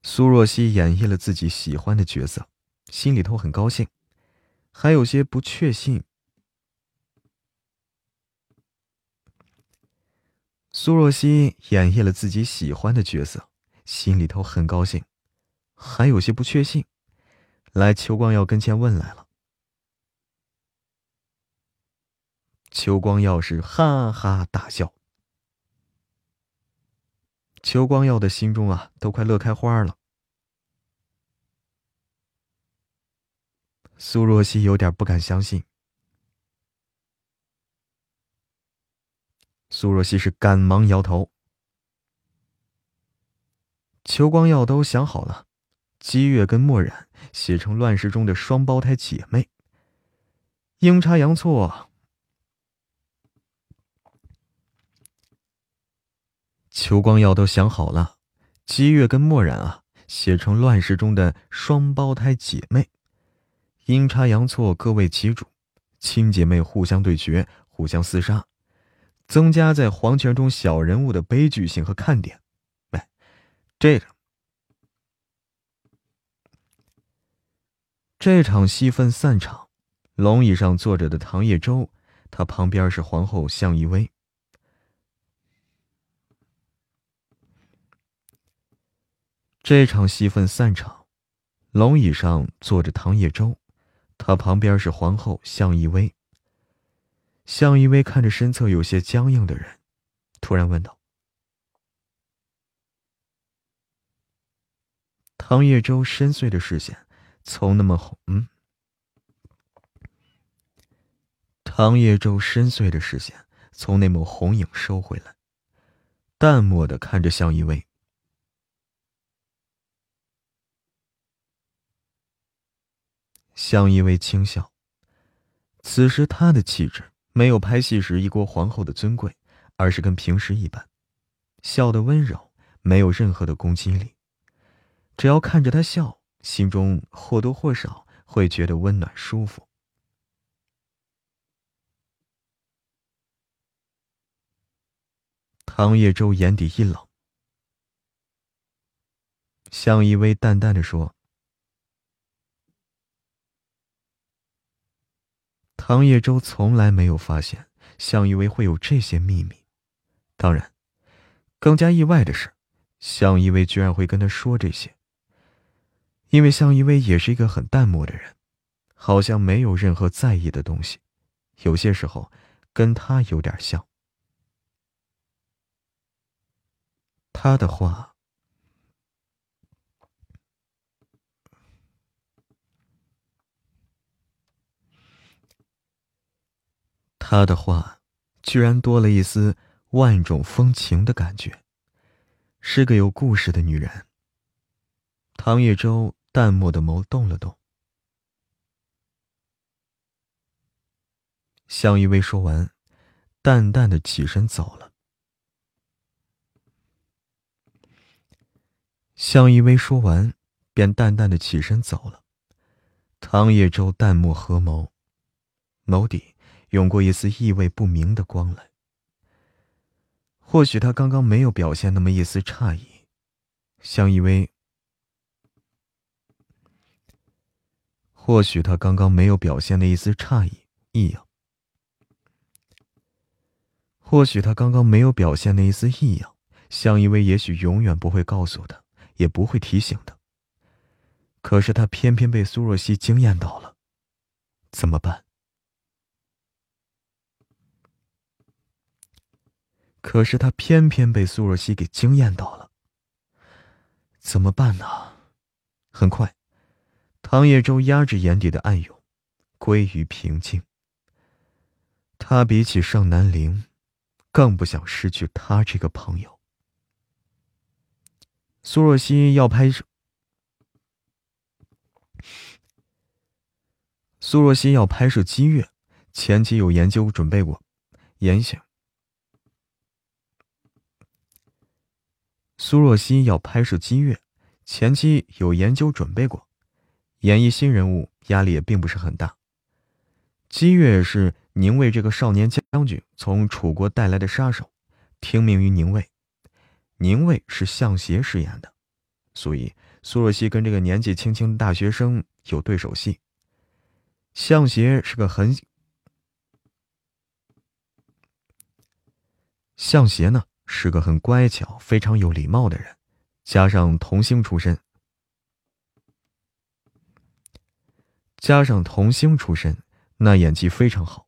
苏若曦演绎了自己喜欢的角色，心里头很高兴，还有些不确信。苏若曦演绎了自己喜欢的角色，心里头很高兴，还有些不确信。来，邱光耀跟前问来了。邱光耀是哈哈大笑。邱光耀的心中啊，都快乐开花了。苏若曦有点不敢相信。苏若曦是赶忙摇头。邱光耀都想好了，姬月跟墨染写成乱世中的双胞胎姐妹。阴差阳错，邱光耀都想好了，姬月跟墨染啊写成乱世中的双胞胎姐妹。阴差阳错，各为其主，亲姐妹互相对决，互相厮杀。增加在黄泉中小人物的悲剧性和看点。哎，这个这场戏份散场，龙椅上坐着的唐叶舟，他旁边是皇后向一薇。这场戏份散场，龙椅上坐着唐叶舟，他旁边是皇后向一薇。向一薇看着身侧有些僵硬的人，突然问道：“唐叶舟深邃的视线从那么红……嗯。”唐叶舟深邃的视线从那抹红影收回来，淡漠的看着向一薇。向一薇轻笑，此时他的气质。没有拍戏时一国皇后的尊贵，而是跟平时一般，笑得温柔，没有任何的攻击力。只要看着她笑，心中或多或少会觉得温暖舒服。唐叶舟眼底一冷，向一薇淡淡的说。唐叶舟从来没有发现向一薇会有这些秘密，当然，更加意外的是，向一薇居然会跟他说这些。因为向一薇也是一个很淡漠的人，好像没有任何在意的东西，有些时候跟他有点像。他的话。他的话，居然多了一丝万种风情的感觉，是个有故事的女人。唐叶舟淡漠的眸动了动。向一薇说完，淡淡的起身走了。向一薇说完，便淡淡的起身走了。唐叶舟淡漠合眸，眸底。涌过一丝意味不明的光来。或许他刚刚没有表现那么一丝诧异，向一位。或许他刚刚没有表现那一丝诧异异样。或许他刚刚没有表现那一丝异样，向一位也许永远不会告诉他，也不会提醒他。可是他偏偏被苏若曦惊艳到了，怎么办？可是他偏偏被苏若曦给惊艳到了，怎么办呢？很快，唐叶舟压制眼底的暗涌，归于平静。他比起盛南陵，更不想失去他这个朋友。苏若曦要拍摄，苏若曦要拍摄姬月，前期有研究准备过，言行。苏若曦要拍摄姬月，前期有研究准备过，演绎新人物压力也并不是很大。姬月是宁卫这个少年将军从楚国带来的杀手，听命于宁卫，宁卫是向邪饰演的，所以苏若曦跟这个年纪轻轻的大学生有对手戏。向邪是个很，向邪呢？是个很乖巧、非常有礼貌的人，加上童星出身，加上童星出身，那演技非常好。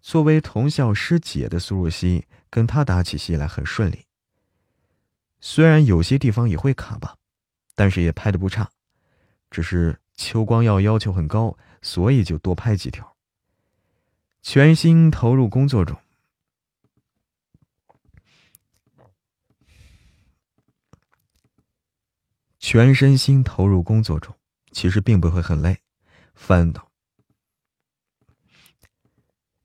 作为同校师姐的苏若曦，跟他打起戏来很顺利。虽然有些地方也会卡吧，但是也拍的不差。只是秋光耀要求很高，所以就多拍几条。全心投入工作中，全身心投入工作中，其实并不会很累，反倒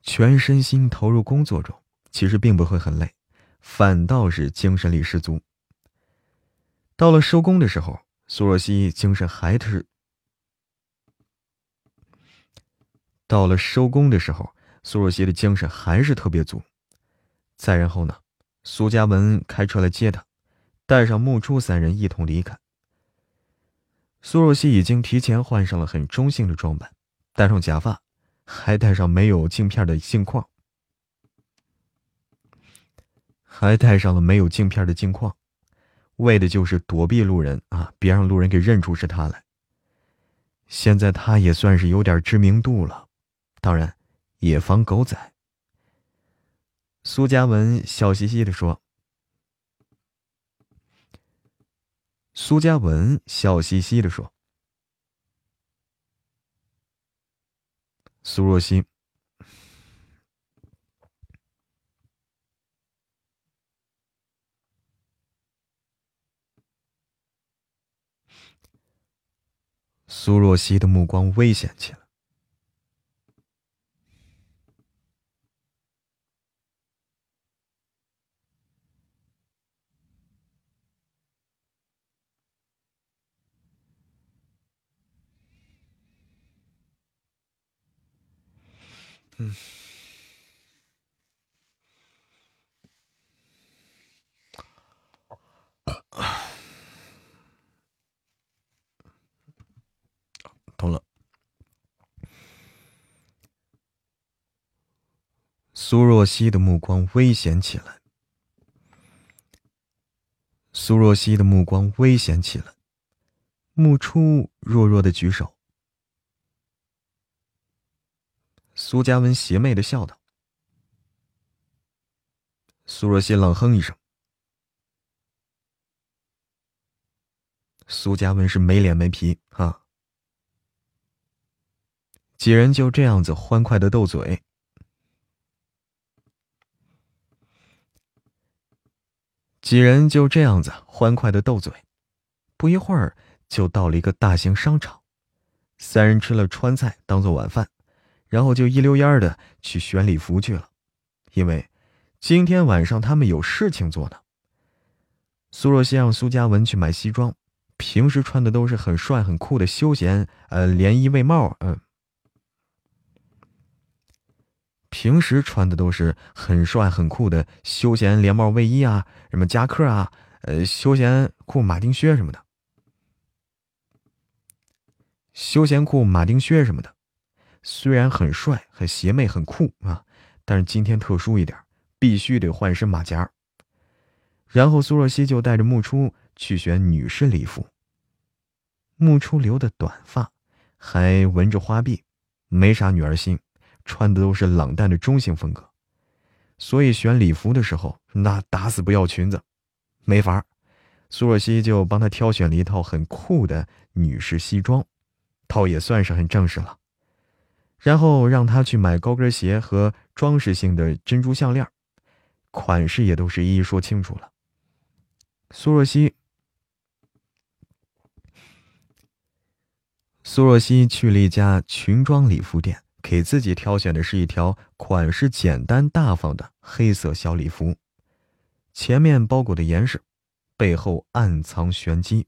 全身心投入工作中，其实并不会很累，反倒是精神力十足。到了收工的时候，苏若曦精神还是到了收工的时候，苏若曦的精神还是特别足。再然后呢，苏嘉文开车来接她，带上木初三人一同离开。苏若曦已经提前换上了很中性的装扮，戴上假发，还戴上没有镜片的镜框，还戴上了没有镜片的镜框。为的就是躲避路人啊，别让路人给认出是他来。现在他也算是有点知名度了，当然也防狗仔。苏嘉文笑嘻嘻的说：“苏嘉文笑嘻嘻的说，苏若曦。”苏若曦的目光危险起来。嗯。苏若曦的目光危险起来。苏若曦的目光危险起来。木初弱弱的举手。苏嘉文邪魅的笑道。苏若曦冷哼一声。苏嘉文是没脸没皮啊！几人就这样子欢快的斗嘴。几人就这样子欢快的斗嘴，不一会儿就到了一个大型商场。三人吃了川菜当做晚饭，然后就一溜烟的去选礼服去了，因为今天晚上他们有事情做呢。苏若曦让苏嘉文去买西装，平时穿的都是很帅很酷的休闲，呃，连衣卫帽，嗯。平时穿的都是很帅很酷的休闲连帽卫衣啊，什么夹克啊，呃，休闲裤马丁靴什么的，休闲裤马丁靴什么的，虽然很帅很邪魅很酷啊，但是今天特殊一点，必须得换身马甲。然后苏若曦就带着木初去选女士礼服。木初留的短发，还纹着花臂，没啥女儿心。穿的都是冷淡的中性风格，所以选礼服的时候，那打死不要裙子，没法苏若曦就帮他挑选了一套很酷的女士西装，套也算是很正式了。然后让他去买高跟鞋和装饰性的珍珠项链，款式也都是一一说清楚了。苏若曦，苏若曦去了一家裙装礼服店。给自己挑选的是一条款式简单大方的黑色小礼服，前面包裹的严实，背后暗藏玄机。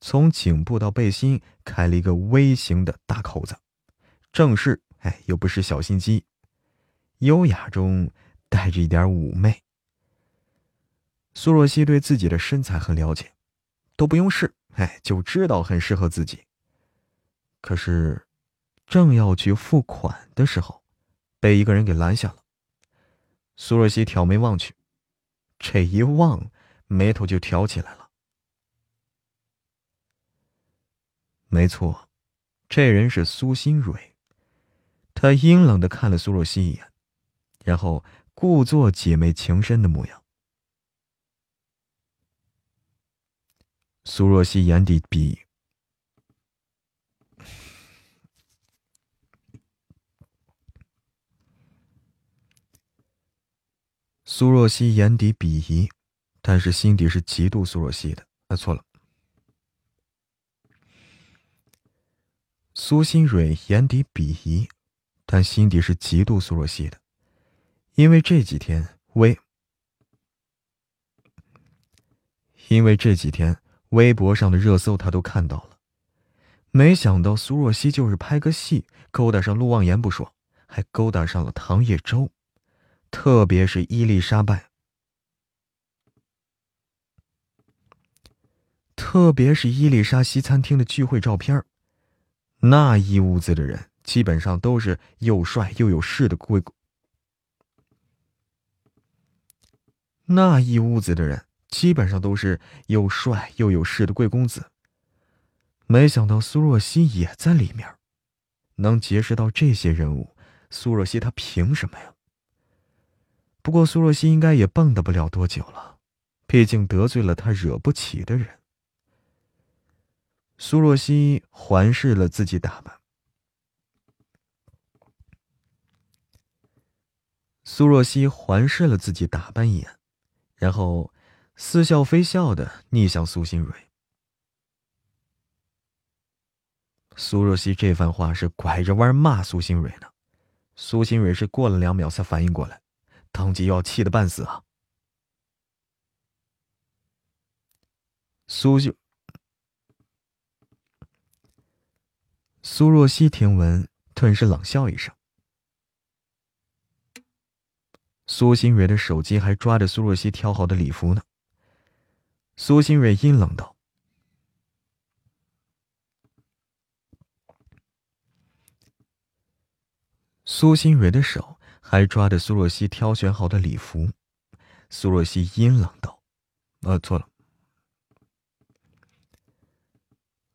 从颈部到背心开了一个微型的大口子，正式哎又不是小心机，优雅中带着一点妩媚。苏若曦对自己的身材很了解，都不用试哎就知道很适合自己。可是。正要去付款的时候，被一个人给拦下了。苏若曦挑眉望去，这一望，眉头就挑起来了。没错，这人是苏新蕊。他阴冷的看了苏若曦一眼，然后故作姐妹情深的模样。苏若曦眼底鄙夷。苏若曦眼底鄙夷，但是心底是嫉妒苏若曦的。啊，错了。苏新蕊眼底鄙夷，但心底是嫉妒苏若曦的，因为这几天微，因为这几天微博上的热搜他都看到了。没想到苏若曦就是拍个戏，勾搭上陆望言不说，还勾搭上了唐叶舟，特别是伊丽莎白。特别是伊丽莎西餐厅的聚会照片那一屋子的人基本上都是又帅又有势的贵。那一屋子的人基本上都是又帅又有势的贵公子。没想到苏若曦也在里面，能结识到这些人物，苏若曦她凭什么呀？不过苏若曦应该也蹦跶不了多久了，毕竟得罪了她惹不起的人。苏若曦环视了自己打扮。苏若曦环视了自己打扮一眼，然后似笑非笑的逆向苏新蕊。苏若曦这番话是拐着弯骂苏新蕊呢，苏新蕊是过了两秒才反应过来，当即要气得半死啊！苏秀。苏若曦听闻，顿时冷笑一声。苏新蕊的手机还抓着苏若曦挑好的礼服呢。苏新蕊阴冷道：“苏新蕊的手还抓着苏若曦挑选好的礼服。”苏若曦阴冷道：“呃，错了。”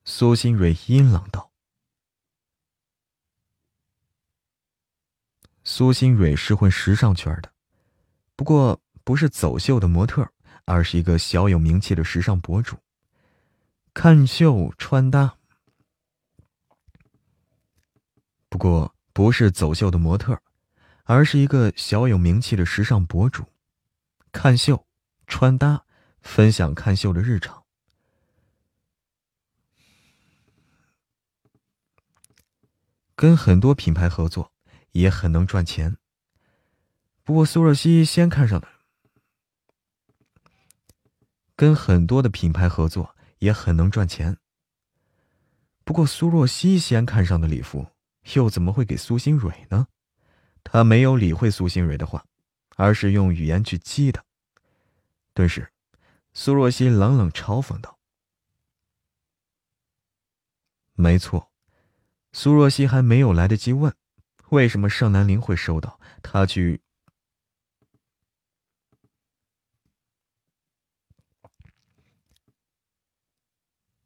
苏新蕊阴冷道。苏新蕊是混时尚圈的，不过不是走秀的模特，而是一个小有名气的时尚博主。看秀穿搭，不过不是走秀的模特，而是一个小有名气的时尚博主。看秀穿搭，分享看秀的日常，跟很多品牌合作。也很能赚钱。不过苏若曦先看上的，跟很多的品牌合作也很能赚钱。不过苏若曦先看上的礼服，又怎么会给苏新蕊呢？他没有理会苏新蕊的话，而是用语言去激他。顿时，苏若曦冷冷嘲讽道：“没错。”苏若曦还没有来得及问。为什么盛南林会收到他去？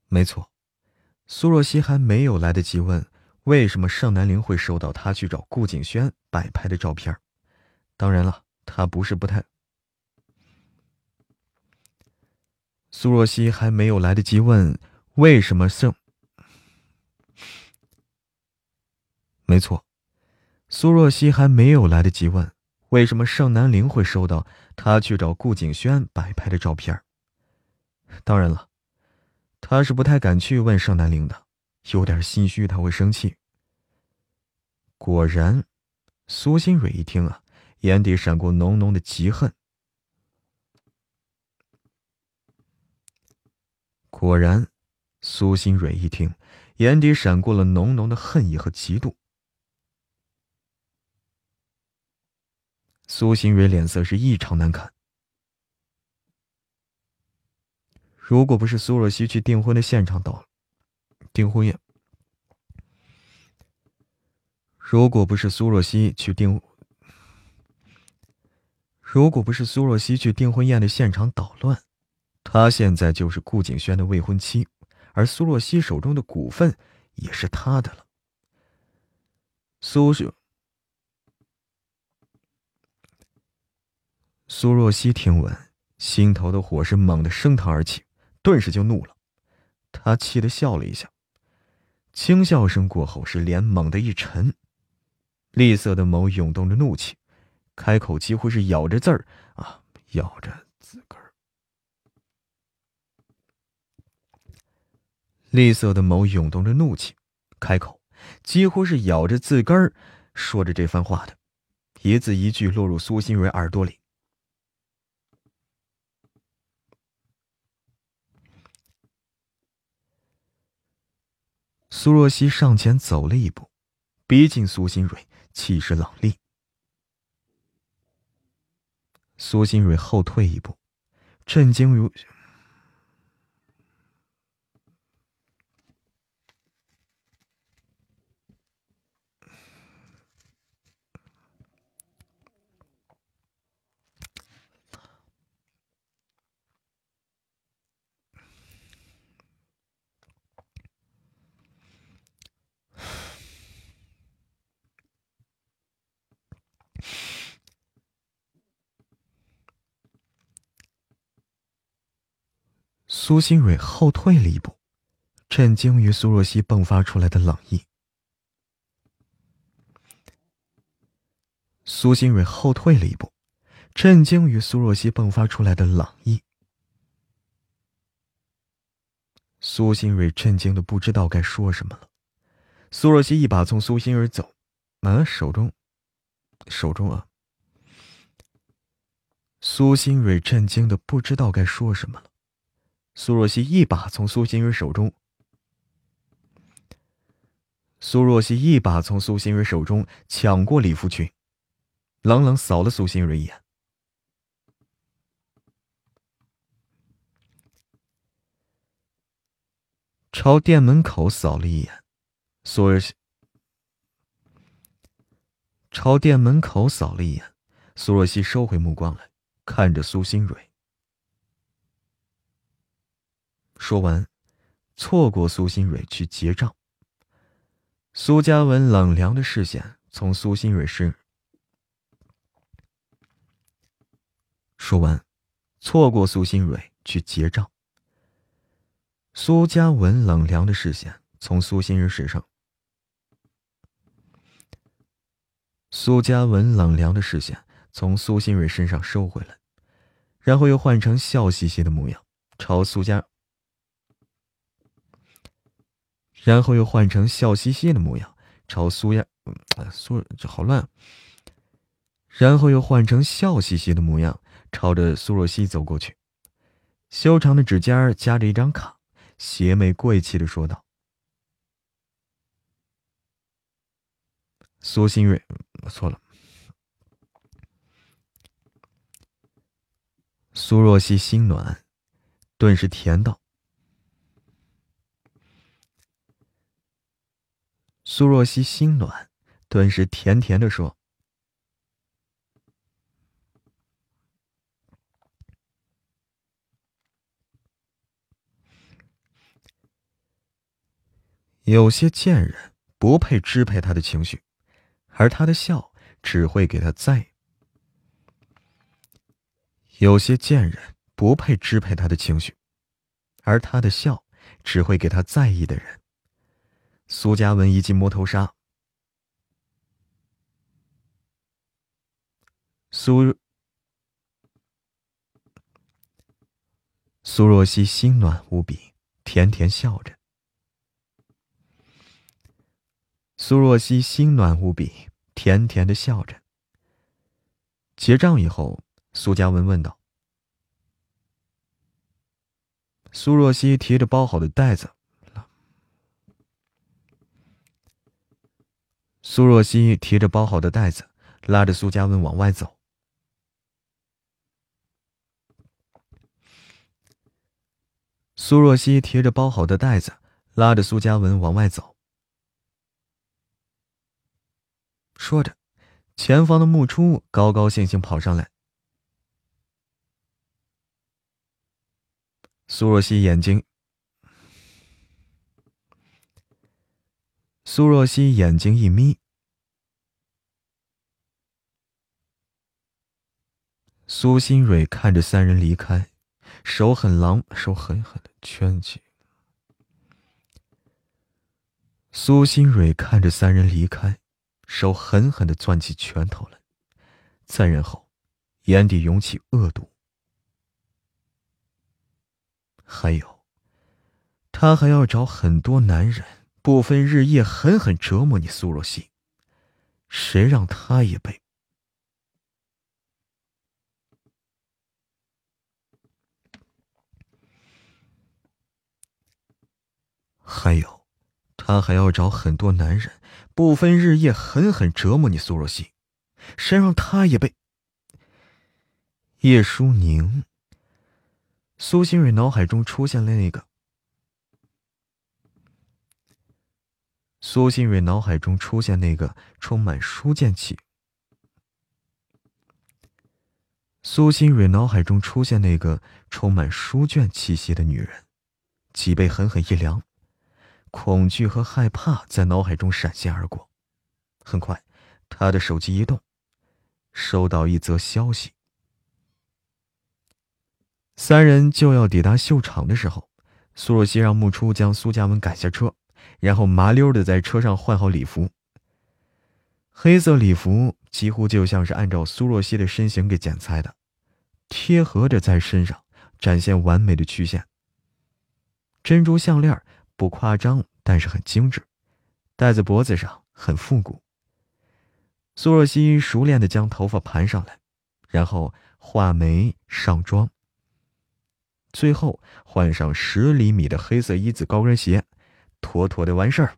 没错，苏若曦还没有来得及问为什么盛南陵会收到他去找顾景轩摆拍的照片。当然了，他不是不太。苏若曦还没有来得及问为什么盛。没错。苏若曦还没有来得及问为什么盛南陵会收到他去找顾景轩摆拍的照片。当然了，他是不太敢去问盛南陵的，有点心虚，他会生气。果然，苏新蕊一听啊，眼底闪过浓浓的嫉恨。果然，苏新蕊一听，眼底闪过了浓浓的恨意和嫉妒。苏新蕊脸色是异常难看。如果不是苏若曦去订婚的现场到了，订婚宴，如果不是苏若曦去订，如果不是苏若曦去订婚宴的现场捣乱，她现在就是顾景轩的未婚妻，而苏若曦手中的股份也是他的了。苏是。苏若曦听闻，心头的火是猛地升腾而起，顿时就怒了，他气得笑了一下，轻笑声过后，是脸猛地一沉，栗色的眸涌动着怒气，开口几乎是咬着字儿啊，咬着字根儿。栗色的眸涌动着怒气，开口几乎是咬着字根儿，说着这番话的，一字一句落入苏新蕊耳朵里。苏若曦上前走了一步，逼近苏新蕊，气势冷厉。苏新蕊后退一步，震惊如。苏新蕊后退了一步，震惊于苏若曦迸发出来的冷意。苏新蕊后退了一步，震惊于苏若曦迸发出来的冷意。苏新蕊震惊的不知道该说什么了。苏若曦一把从苏新蕊走，啊，手中，手中啊。苏新蕊震惊的不知道该说什么了。苏若曦一把从苏新蕊手中，苏若曦一把从苏新蕊手中抢过礼服裙，冷冷扫了苏新蕊一眼，朝店门口扫了一眼，苏若曦朝店门口扫了一眼，苏若曦收回目光来，看着苏新蕊。说完，错过苏新蕊去结账。苏嘉文冷凉的视线从苏新蕊身。说完，错过苏新蕊去结账。苏嘉文冷凉的视线从苏新蕊身上。苏嘉文冷凉的视线从苏新蕊身上收回来，然后又换成笑嘻嘻的模样，朝苏家。然后又换成笑嘻嘻的模样，朝苏亚，苏这好乱。然后又换成笑嘻嘻的模样，朝着苏若曦走过去，修长的指尖夹着一张卡，邪魅贵气的说道：“苏新瑞，错了。”苏若曦心暖，顿时甜道。苏若曦心暖，顿时甜甜的说：“有些贱人不配支配他的情绪，而他的笑只会给他在。有些贱人不配支配他的情绪，而他的笑只会给他在意的人。”苏嘉文一记摸头杀，苏苏若曦心暖无比，甜甜笑着。苏若曦心暖无比，甜甜的笑着。结账以后，苏嘉文问道：“苏若曦提着包好的袋子。”苏若曦提着包好的袋子，拉着苏嘉文往外走。苏若曦提着包好的袋子，拉着苏嘉文往外走。说着，前方的木初高高兴兴跑上来。苏若曦眼睛。苏若曦眼睛一眯，苏新蕊看着三人离开，手很狼，手狠狠的圈起。苏新蕊看着三人离开，手狠狠的攥起拳头来，再然后，眼底涌起恶毒。还有，他还要找很多男人，不分日夜，狠狠折磨你苏若曦。谁让他也被？还有，他还要找很多男人，不分日夜，狠狠折磨你苏若曦。谁让他也被？叶舒宁。苏新蕊脑海中出现了那个。苏新蕊脑海中出现那个充满书卷气。苏新蕊脑海中出现那个充满书卷气息的女人，脊背狠狠一凉，恐惧和害怕在脑海中闪现而过。很快，他的手机一动，收到一则消息。三人就要抵达秀场的时候，苏若曦让木初将苏嘉文赶下车。然后麻溜的在车上换好礼服。黑色礼服几乎就像是按照苏若曦的身形给剪裁的，贴合着在身上，展现完美的曲线。珍珠项链不夸张，但是很精致，戴在脖子上很复古。苏若曦熟练的将头发盘上来，然后画眉上妆，最后换上十厘米的黑色一字高跟鞋。妥妥的完事儿，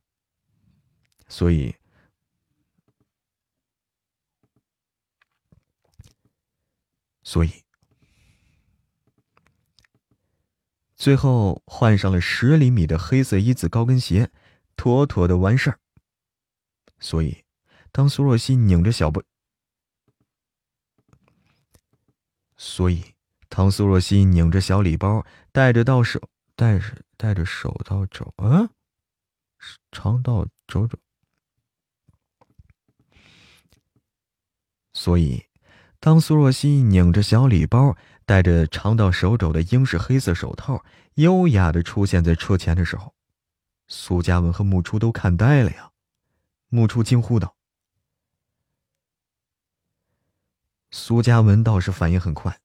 所以，所以，最后换上了十厘米的黑色一字高跟鞋，妥妥的完事儿。所以，当苏若曦拧着小背，所以当苏若曦拧着小礼包，带着到手，带着带着手到肘，啊。长道肘肘，所以，当苏若曦拧着小礼包，戴着长到手肘的英式黑色手套，优雅的出现在车前的时候，苏嘉文和木初都看呆了呀。木初惊呼道：“苏嘉文倒是反应很快，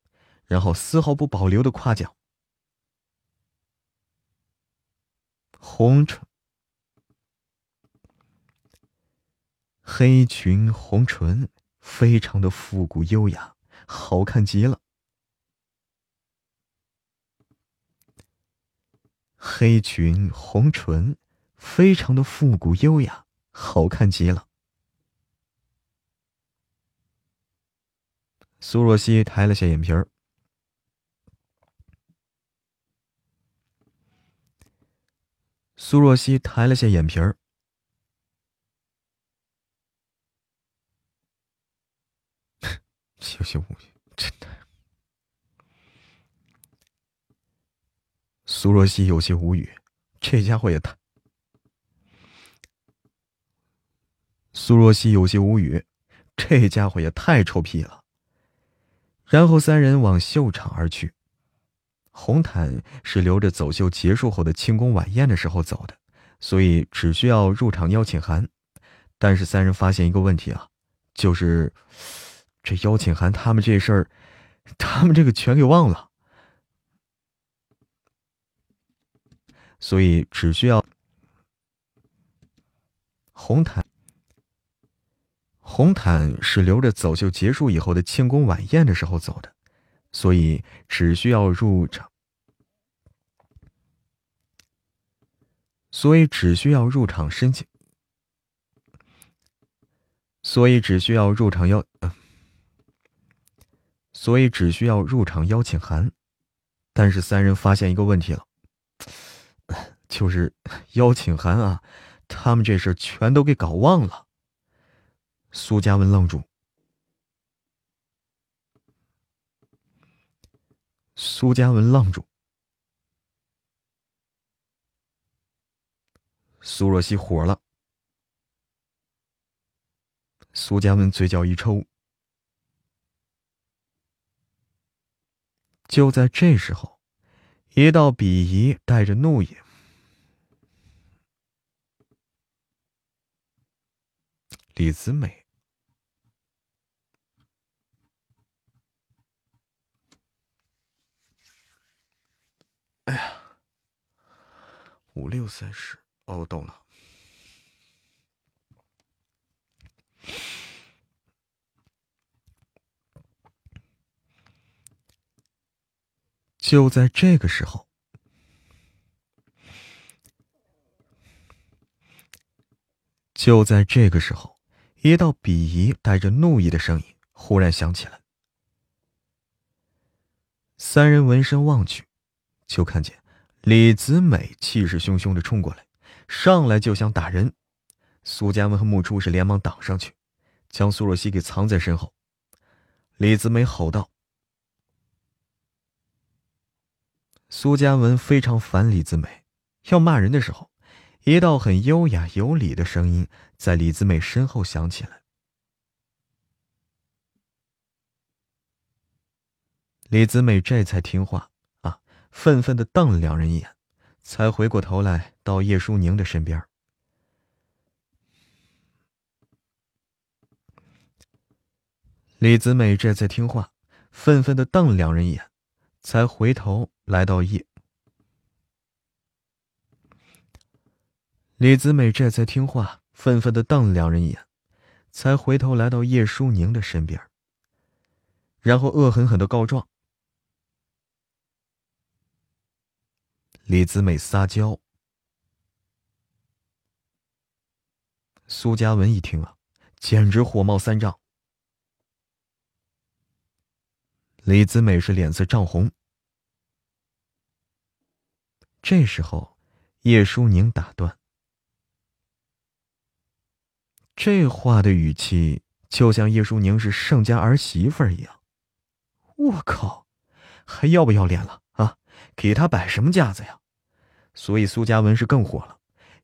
然后丝毫不保留的夸奖：红唇。”黑裙红唇，非常的复古优雅，好看极了。黑裙红唇，非常的复古优雅，好看极了。苏若曦抬了下眼皮儿。苏若曦抬了下眼皮儿。有些无语，真的。苏若曦有些无语，这家伙也太……苏若曦有些无语，这家伙也太臭屁了。然后三人往秀场而去。红毯是留着走秀结束后的庆功晚宴的时候走的，所以只需要入场邀请函。但是三人发现一个问题啊，就是。这邀请函，他们这事儿，他们这个全给忘了，所以只需要红毯。红毯是留着走秀结束以后的庆功晚宴的时候走的，所以只需要入场，所以只需要入场申请，所以只需要入场邀。所以只需要入场邀请函，但是三人发现一个问题了，就是 邀请函啊，他们这事全都给搞忘了。苏嘉文愣住，苏嘉文愣住，苏若曦火了，苏嘉文嘴角一抽。就在这时候，一道鄙夷带着怒意。李子美。哎呀，五六三十，哦，懂了。就在这个时候，就在这个时候，一道鄙夷带着怒意的声音忽然响起来。三人闻声望去，就看见李子美气势汹汹的冲过来，上来就想打人。苏家文和穆初是连忙挡上去，将苏若曦给藏在身后。李子美吼道。苏嘉文非常烦李子美，要骂人的时候，一道很优雅有礼的声音在李子美身后响起来。李子美这才听话啊，愤愤的瞪了两人一眼，才回过头来到叶舒宁的身边。李子美这才听话，愤愤的瞪了两人一眼，才回头。来到叶，李子美这才听话，愤愤的瞪了两人一眼，才回头来到叶舒宁的身边，然后恶狠狠的告状：“李子美撒娇。”苏嘉文一听啊，简直火冒三丈。李子美是脸色涨红。这时候，叶舒宁打断：“这话的语气就像叶舒宁是盛家儿媳妇儿一样。我靠，还要不要脸了啊？给他摆什么架子呀？”所以苏嘉文是更火了，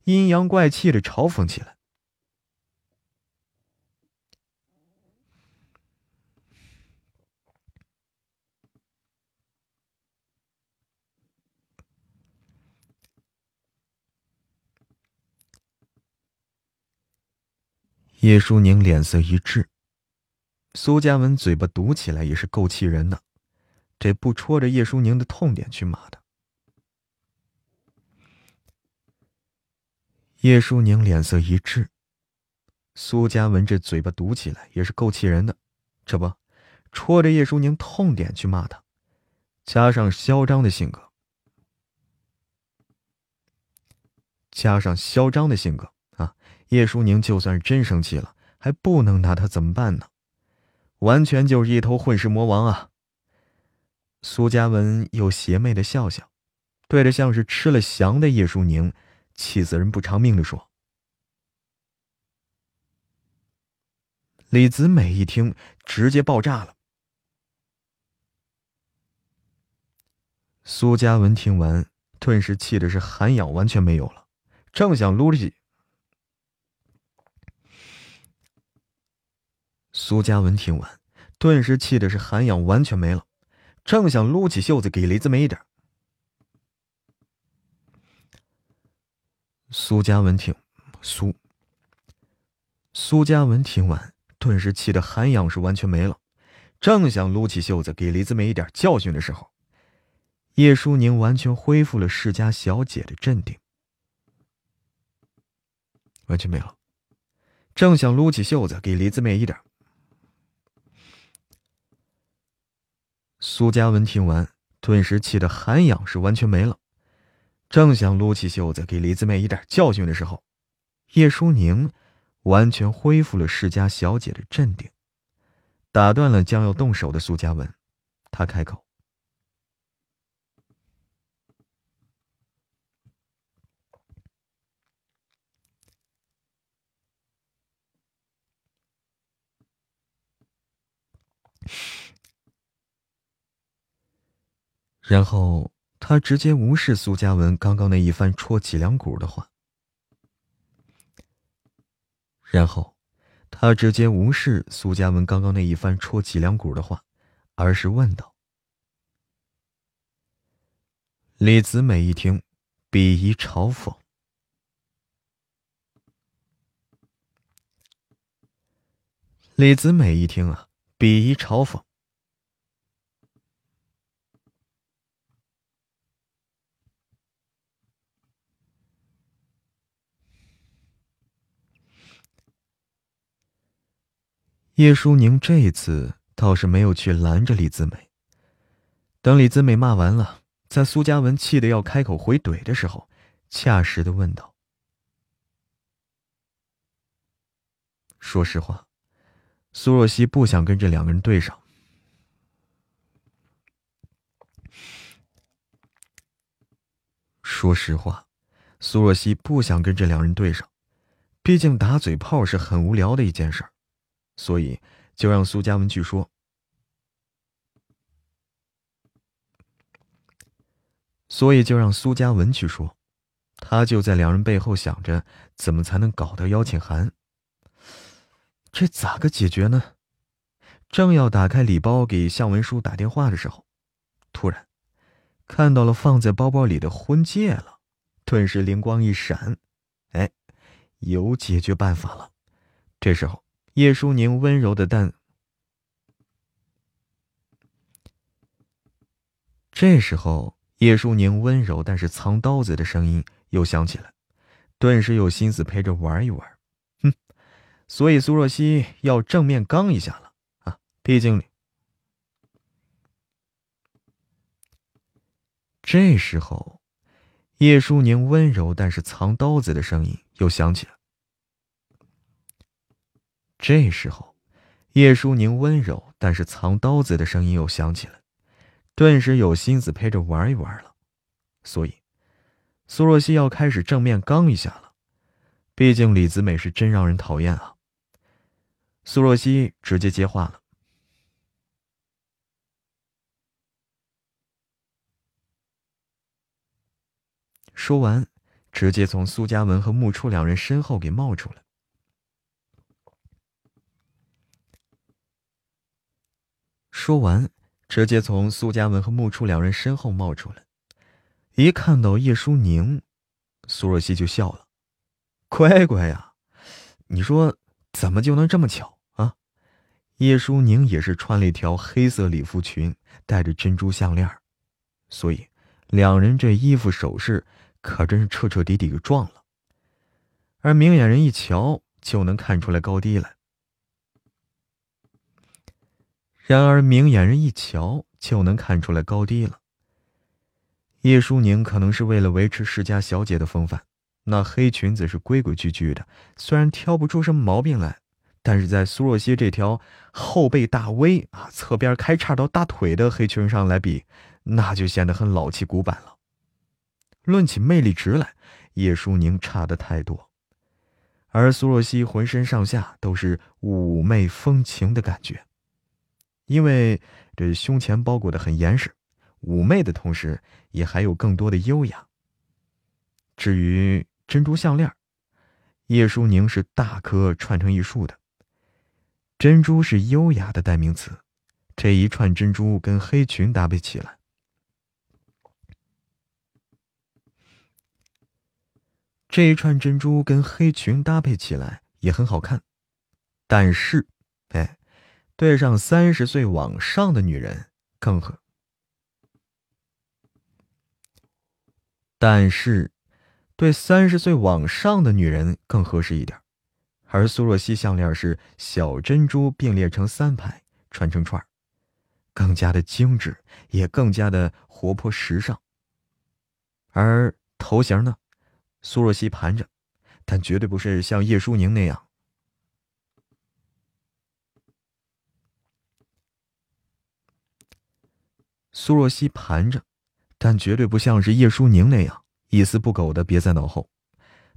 阴阳怪气的嘲讽起来。叶舒宁脸色一滞，苏嘉文嘴巴堵起来也是够气人的，这不戳着叶舒宁的痛点去骂他。叶舒宁脸色一滞，苏嘉文这嘴巴堵起来也是够气人的，这不，戳着叶舒宁痛点去骂他，加上嚣张的性格，加上嚣张的性格。叶舒宁就算是真生气了，还不能拿他怎么办呢？完全就是一头混世魔王啊！苏嘉文又邪魅的笑笑，对着像是吃了翔的叶舒宁，气死人不偿命的说：“李子美一听，直接爆炸了。”苏嘉文听完，顿时气的是涵养完全没有了，正想撸起。苏嘉文听完，顿时气的是涵养完全没了，正想撸起袖子给李子梅一点。苏嘉文听苏苏嘉文听完，顿时气的涵养是完全没了，正想撸起袖子给李子梅一点教训的时候，叶舒宁完全恢复了世家小姐的镇定，完全没了，正想撸起袖子给李子美一点。苏嘉文听完，顿时气得涵养是完全没了，正想撸起袖子给李子妹一点教训的时候，叶舒宁完全恢复了世家小姐的镇定，打断了将要动手的苏嘉文，他开口。然后他直接无视苏嘉文刚刚那一番戳脊梁骨的话，然后他直接无视苏嘉文刚刚那一番戳脊梁骨的话，而是问道：“李子美一听，鄙夷嘲讽。”李子美一听啊，鄙夷嘲讽。叶舒宁这一次倒是没有去拦着李子美。等李子美骂完了，在苏嘉文气得要开口回怼的时候，恰实的问道：“说实话，苏若曦不想跟这两个人对上。说实话，苏若曦不想跟这两人对上，毕竟打嘴炮是很无聊的一件事儿。”所以，就让苏嘉文去说。所以就让苏嘉文去说，他就在两人背后想着怎么才能搞到邀请函。这咋个解决呢？正要打开礼包给向文书打电话的时候，突然看到了放在包包里的婚戒了，顿时灵光一闪，哎，有解决办法了。这时候。叶舒宁温柔的但，这时候叶舒宁温柔但是藏刀子的声音又响起来，顿时有心思陪着玩一玩。哼，所以苏若曦要正面刚一下了啊！毕竟，这时候叶舒宁温柔但是藏刀子的声音又响起了。这时候，叶舒宁温柔但是藏刀子的声音又响起来，顿时有心思陪着玩一玩了。所以，苏若曦要开始正面刚一下了。毕竟李子美是真让人讨厌啊。苏若曦直接接话了，说完，直接从苏嘉文和穆初两人身后给冒出来。说完，直接从苏嘉文和穆初两人身后冒出来。一看到叶舒宁，苏若曦就笑了：“乖乖呀，你说怎么就能这么巧啊？”叶舒宁也是穿了一条黑色礼服裙，戴着珍珠项链，所以两人这衣服首饰可真是彻彻底底给撞了。而明眼人一瞧就能看出来高低来。然而，明眼人一瞧就能看出来高低了。叶舒宁可能是为了维持世家小姐的风范，那黑裙子是规规矩矩的，虽然挑不出什么毛病来，但是在苏若曦这条后背大 V 啊，侧边开叉到大腿的黑裙上来比，那就显得很老气古板了。论起魅力值来，叶舒宁差的太多，而苏若曦浑身上下都是妩媚风情的感觉。因为这胸前包裹的很严实，妩媚的同时，也还有更多的优雅。至于珍珠项链，叶舒宁是大颗串成一束的。珍珠是优雅的代名词，这一串珍珠跟黑裙搭配起来，这一串珍珠跟黑裙搭配起来也很好看，但是，对上三十岁往上的女人更合，但是对三十岁往上的女人更合适一点。而苏若曦项链是小珍珠并列成三排，串成串更加的精致，也更加的活泼时尚。而头型呢，苏若曦盘着，但绝对不是像叶舒宁那样。苏若曦盘着，但绝对不像是叶舒宁那样一丝不苟的别在脑后。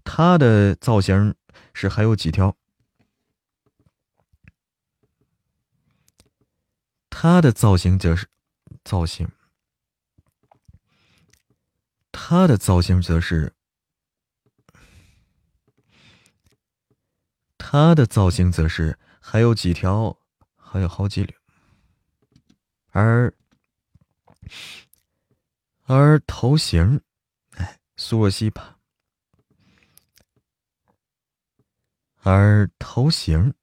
她的造型是还有几条，她的造型则是造型，她的造型则是，她的造型则是还有几条，还有好几缕，而。而头型，哎，苏若曦盘；而头型，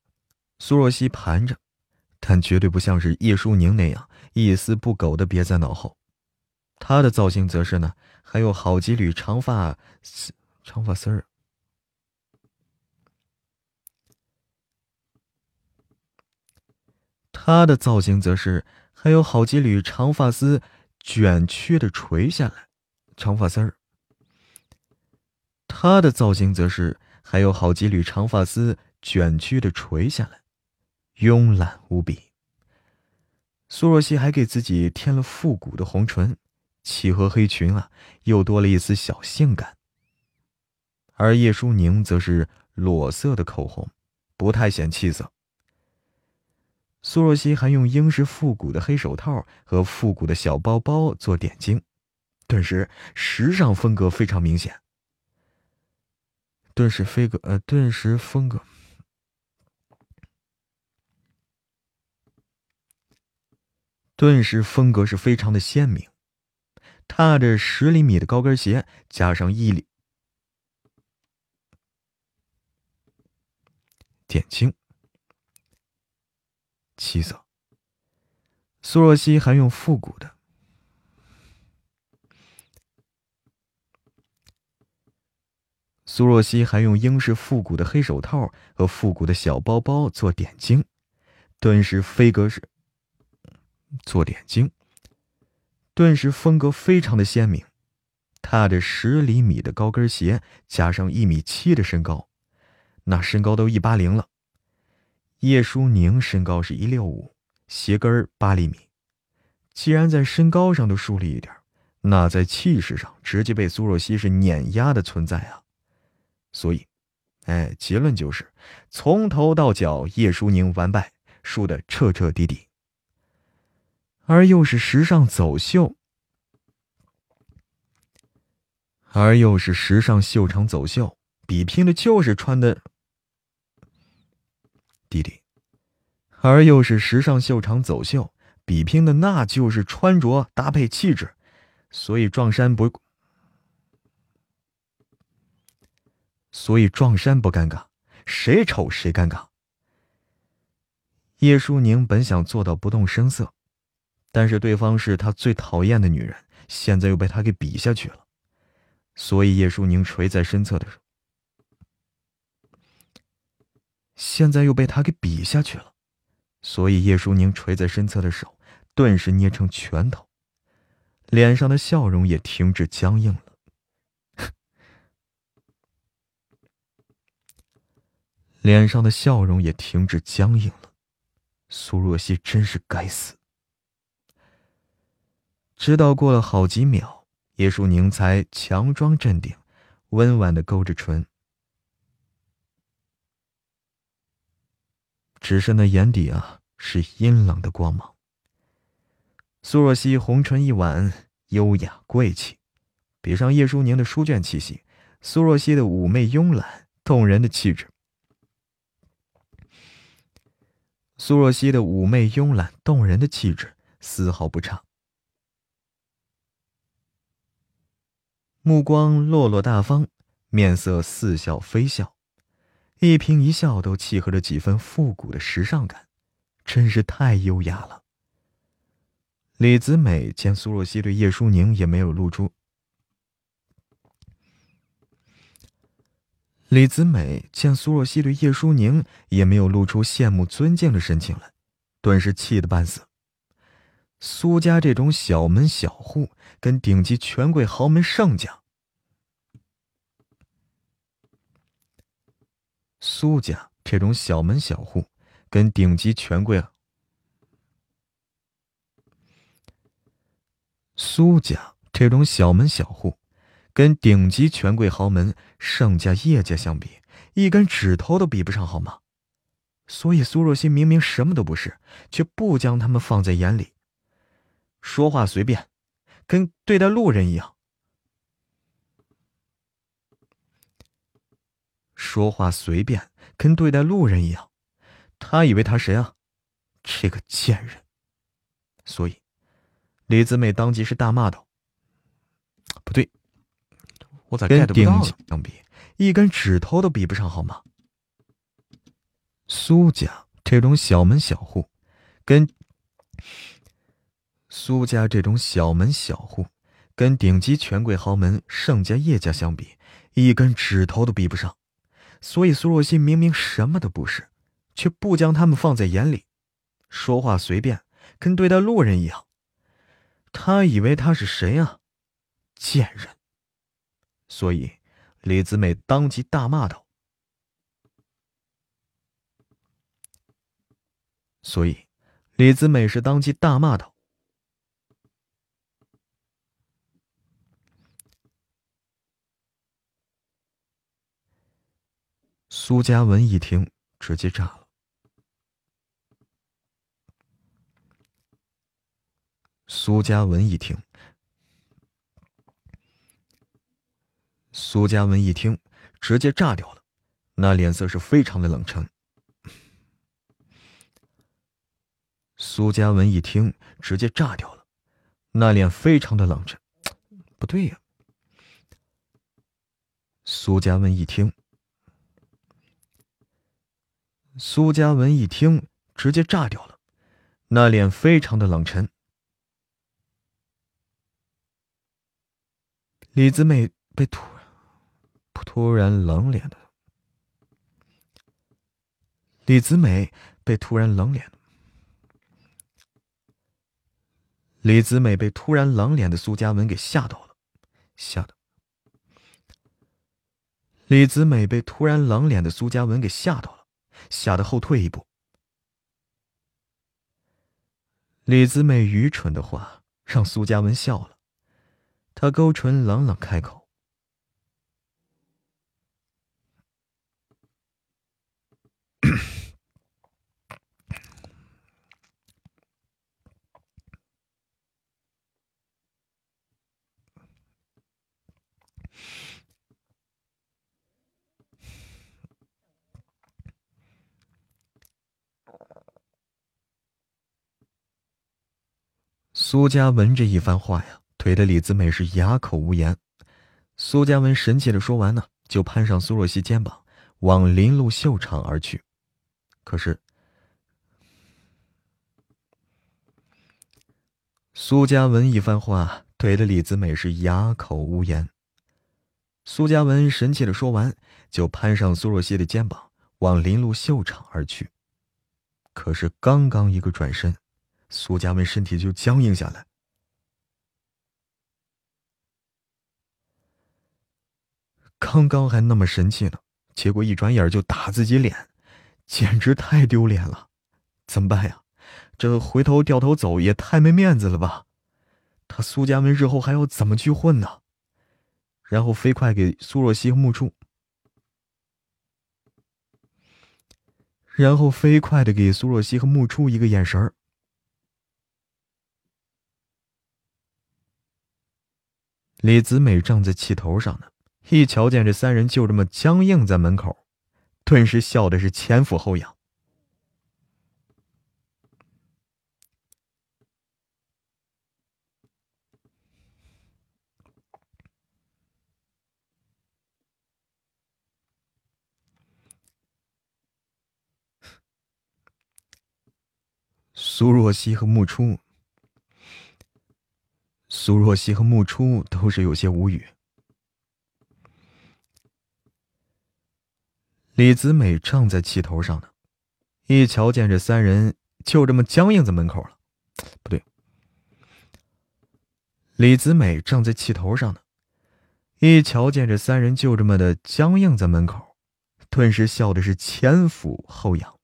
苏若曦盘着，但绝对不像是叶舒宁那样一丝不苟的别在脑后。她的造型则是呢，还有好几缕长发丝，长发丝儿。她的造型则是还有好几缕长发丝卷曲的垂下来，长发丝儿。她的造型则是还有好几缕长发丝卷曲的垂下来。慵懒无比。苏若曦还给自己添了复古的红唇，漆和黑裙啊，又多了一丝小性感。而叶舒宁则是裸色的口红，不太显气色。苏若曦还用英式复古的黑手套和复古的小包包做点睛，顿时时尚风格非常明显。顿时飞格呃，顿时风格。顿时风格是非常的鲜明，踏着十厘米的高跟鞋，加上一厘点睛，七色。苏若曦还用复古的，苏若曦还用英式复古的黑手套和复古的小包包做点睛，顿时飞格是。做点睛，顿时风格非常的鲜明。踏着十厘米的高跟鞋，加上一米七的身高，那身高都一八零了。叶舒宁身高是一六五，鞋跟八厘米。既然在身高上都输了一点，那在气势上直接被苏若曦是碾压的存在啊！所以，哎，结论就是，从头到脚叶舒宁完败，输的彻彻底底。而又是时尚走秀，而又是时尚秀场走秀，比拼的就是穿的弟弟，而又是时尚秀场走秀，比拼的那就是穿着搭配气质，所以撞衫不，所以撞衫不尴尬，谁丑谁尴尬。叶舒宁本想做到不动声色。但是对方是他最讨厌的女人，现在又被他给比下去了，所以叶舒宁垂在身侧的时候，现在又被他给比下去了，所以叶舒宁垂在身侧的手顿时捏成拳头，脸上的笑容也停止僵硬了，脸上的笑容也停止僵硬了，苏若曦真是该死。直到过了好几秒，叶舒宁才强装镇定，温婉的勾着唇，只是那眼底啊是阴冷的光芒。苏若曦红唇一挽，优雅贵气，比上叶舒宁的书卷气息，苏若曦的妩媚慵懒动人的气质，苏若曦的妩媚慵懒动人的气质丝毫不差。目光落落大方，面色似笑非笑，一颦一笑都契合着几分复古的时尚感，真是太优雅了。李子美见苏若曦对叶舒宁也没有露出，李子美见苏若曦对叶舒宁也没有露出羡慕尊敬的神情来，顿时气得半死。苏家这种小门小户，跟顶级权贵豪门上家，苏家这种小门小户，跟顶级权贵，苏家这种小门小户，跟顶级权贵豪门盛家、叶家相比，一根指头都比不上，好吗？所以苏若曦明明什么都不是，却不将他们放在眼里。说话随便，跟对待路人一样。说话随便，跟对待路人一样。他以为他谁啊？这个贱人！所以，李子美当即是大骂道：“不对，我咋 get 不到相比，一根指头都比不上，好吗？”苏家这种小门小户，跟苏家这种小门小户，跟顶级权贵豪门盛家叶家相比，一根指头都比不上。所以苏若曦明明什么都不是，却不将他们放在眼里，说话随便，跟对待路人一样。他以为他是谁啊？贱人！所以李子美当即大骂道。所以李子美是当即大骂道。苏嘉文一听，直接炸了。苏嘉文一听，苏嘉文一听，直接炸掉了，那脸色是非常的冷沉。苏嘉文一听，直接炸掉了，那脸非常的冷沉。不对呀！苏嘉文一听，苏嘉文一听，直接炸掉了，那脸非常的冷沉。李子美被突然突然冷脸的，李子美被突然冷脸，李子美被突然冷脸的苏嘉文给吓到了，吓的。李子美被突然冷脸的苏嘉文给吓到了，吓得后退一步。李子美愚蠢的话让苏嘉文笑了。他勾唇，冷冷开口：“苏家文这一番话呀。”怼的李子美是哑口无言。苏嘉文神气的说完呢，就攀上苏若曦肩膀，往林路秀场而去。可是，苏嘉文一番话怼的李子美是哑口无言。苏嘉文神气的说完，就攀上苏若曦的肩膀，往林路秀场而去。可是，刚刚一个转身，苏家文身体就僵硬下来。刚刚还那么神气呢，结果一转眼就打自己脸，简直太丢脸了！怎么办呀？这回头掉头走也太没面子了吧？他苏家文日后还要怎么去混呢？然后飞快给苏若曦和木初，然后飞快的给苏若曦和木初一个眼神儿。李子美正在气头上呢。一瞧见这三人就这么僵硬在门口，顿时笑的是前俯后仰。苏若曦和木初，苏若曦和木初都是有些无语。李子美正在气头上呢，一瞧见这三人就这么僵硬在门口了，不对。李子美正在气头上呢，一瞧见这三人就这么的僵硬在门口，顿时笑的是前俯后仰。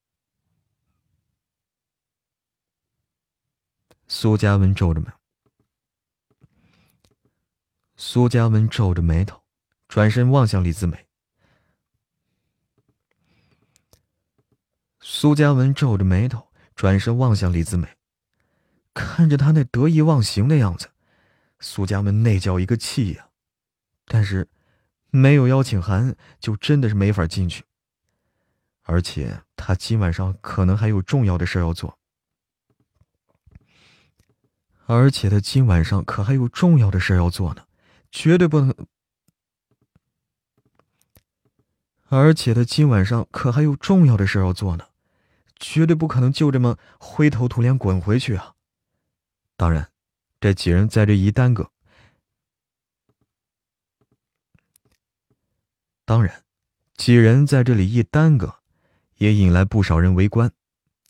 苏嘉文皱着眉，苏嘉文皱着眉头，转身望向李子美。苏嘉文皱着眉头，转身望向李子美，看着他那得意忘形的样子，苏嘉文那叫一个气呀！但是，没有邀请函，就真的是没法进去。而且他今晚上可能还有重要的事要做，而且他今晚上可还有重要的事要做呢，绝对不能。而且他今晚上可还有重要的事要做呢。绝对不可能就这么灰头土脸滚回去啊！当然，这几人在这一耽搁，当然，几人在这里一耽搁，也引来不少人围观，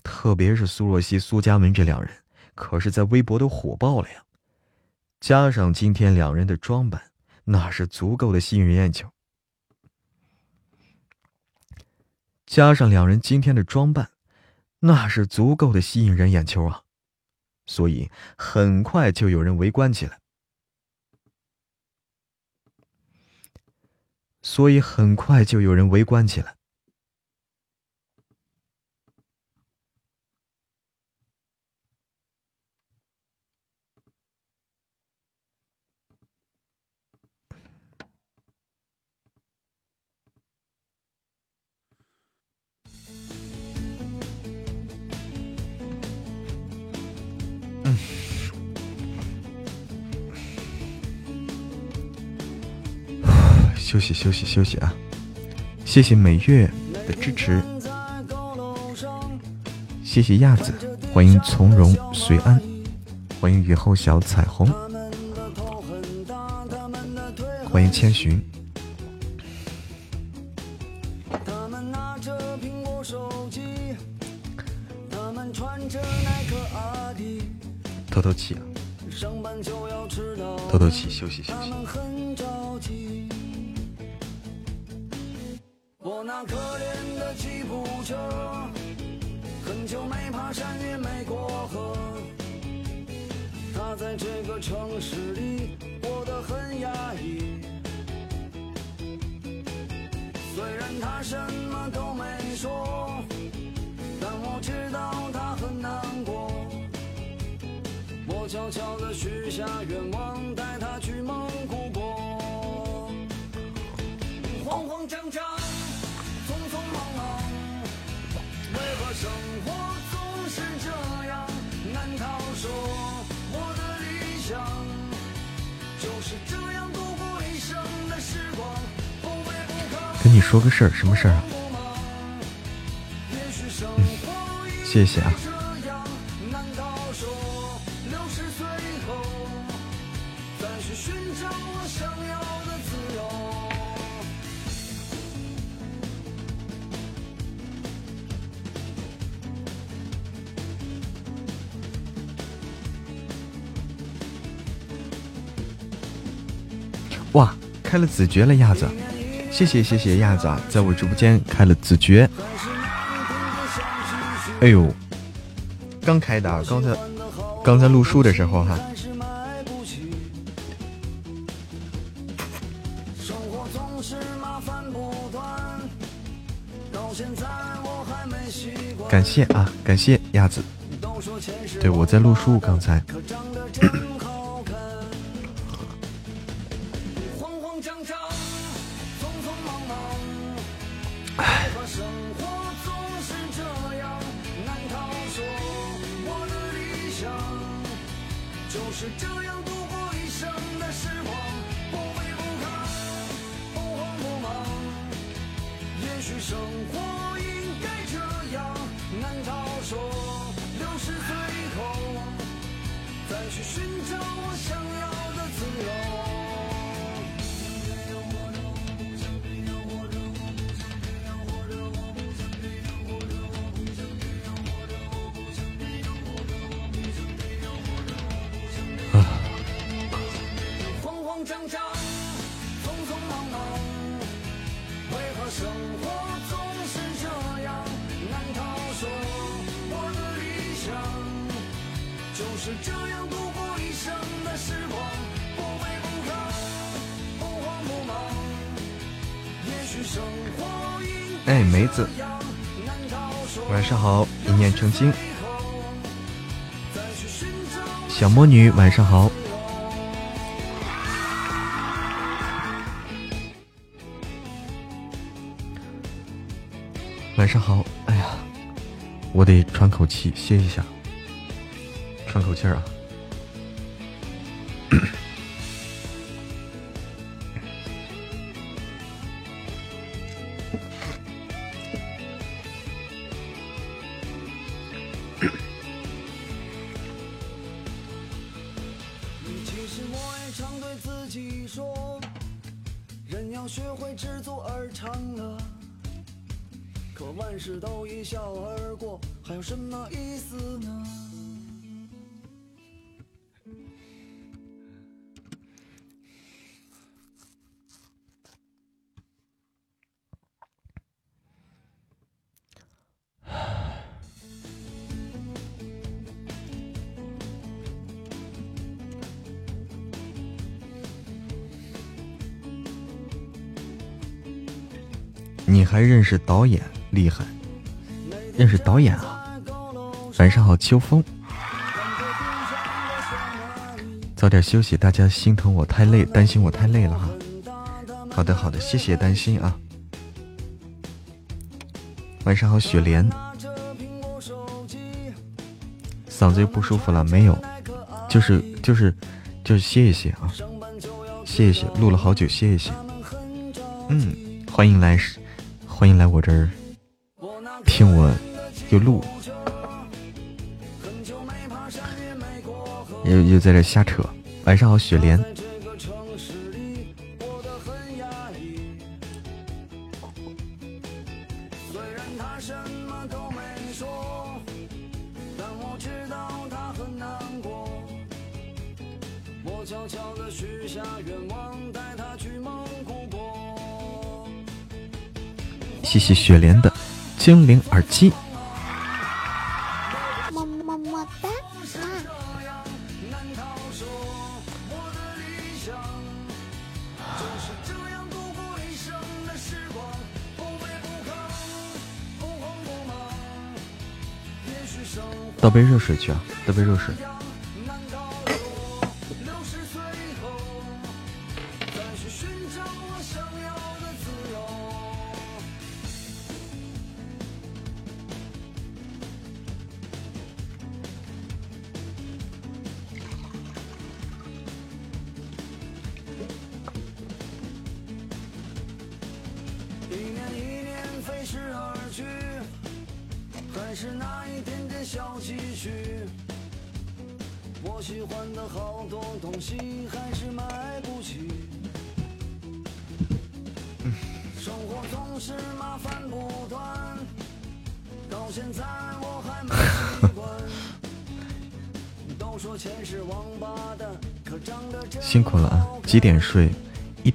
特别是苏若曦、苏嘉文这两人，可是在微博都火爆了呀。加上今天两人的装扮，那是足够的吸引人眼球。加上两人今天的装扮，那是足够的吸引人眼球啊！所以很快就有人围观起来。所以很快就有人围观起来。休息休息休息啊！谢谢每月的支持，谢谢亚子，欢迎从容随安，欢迎雨后小彩虹，欢迎千寻。透透气啊！透透气，休息休息。说个事儿，什么事儿啊？嗯，谢谢啊。哇开了子爵了，亚子，谢谢谢谢亚子啊，在我直播间开了子爵。哎呦，刚开的，刚才刚才录书的时候哈。感谢啊，感谢亚子。对，我在录书，刚才。晚上好。晚上好。哎呀，我得喘口气，歇一下，喘口气儿啊。识导演？厉害，认识导演啊！晚上好，秋风。早点休息，大家心疼我太累，担心我太累了哈。好的，好的，谢谢担心啊。晚上好，雪莲。嗓子又不舒服了没有？就是就是就是歇一歇啊，歇一歇，录了好久，歇一歇。嗯，欢迎来。欢迎来我这儿听我又录，又又在这瞎扯。晚上好，雪莲。谢谢雪莲的精灵耳机。么么么哒！倒杯热水去啊！倒杯热水。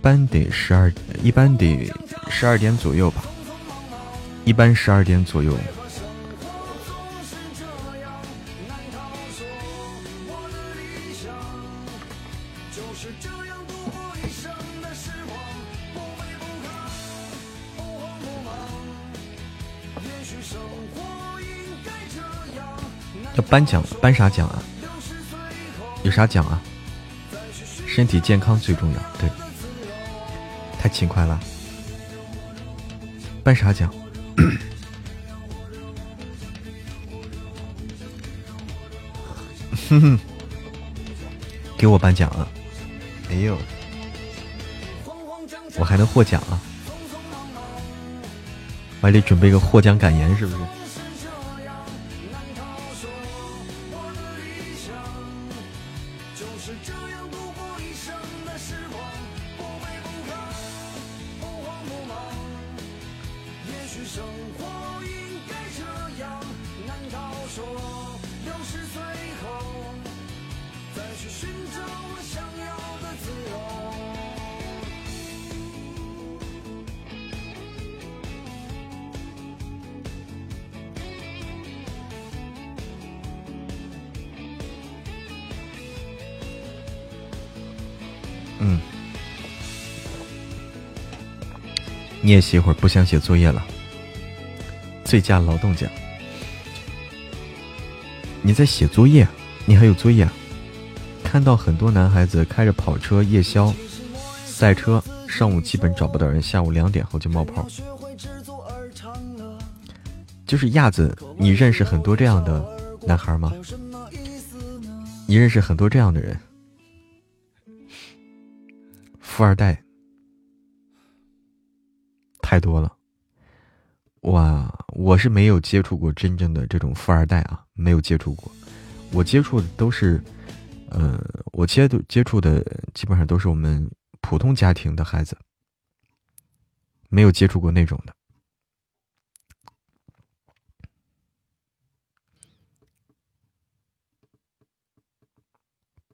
般得十二，一般得十二点左右吧。一般十二点左右。要颁奖？颁啥奖啊？有啥奖啊？身体健康最重要，对，太勤快了。颁啥奖？哼哼，给我颁奖啊！哎呦，我还能获奖啊！我还得准备个获奖感言，是不是？你也歇会儿，不想写作业了。最佳劳动奖，你在写作业？你还有作业？看到很多男孩子开着跑车夜宵、赛车，上午基本找不到人，下午两点后就冒泡。就是亚子，你认识很多这样的男孩吗？你认识很多这样的人？富二代。太多了，哇！我是没有接触过真正的这种富二代啊，没有接触过。我接触的都是，呃，我接接触的基本上都是我们普通家庭的孩子，没有接触过那种的。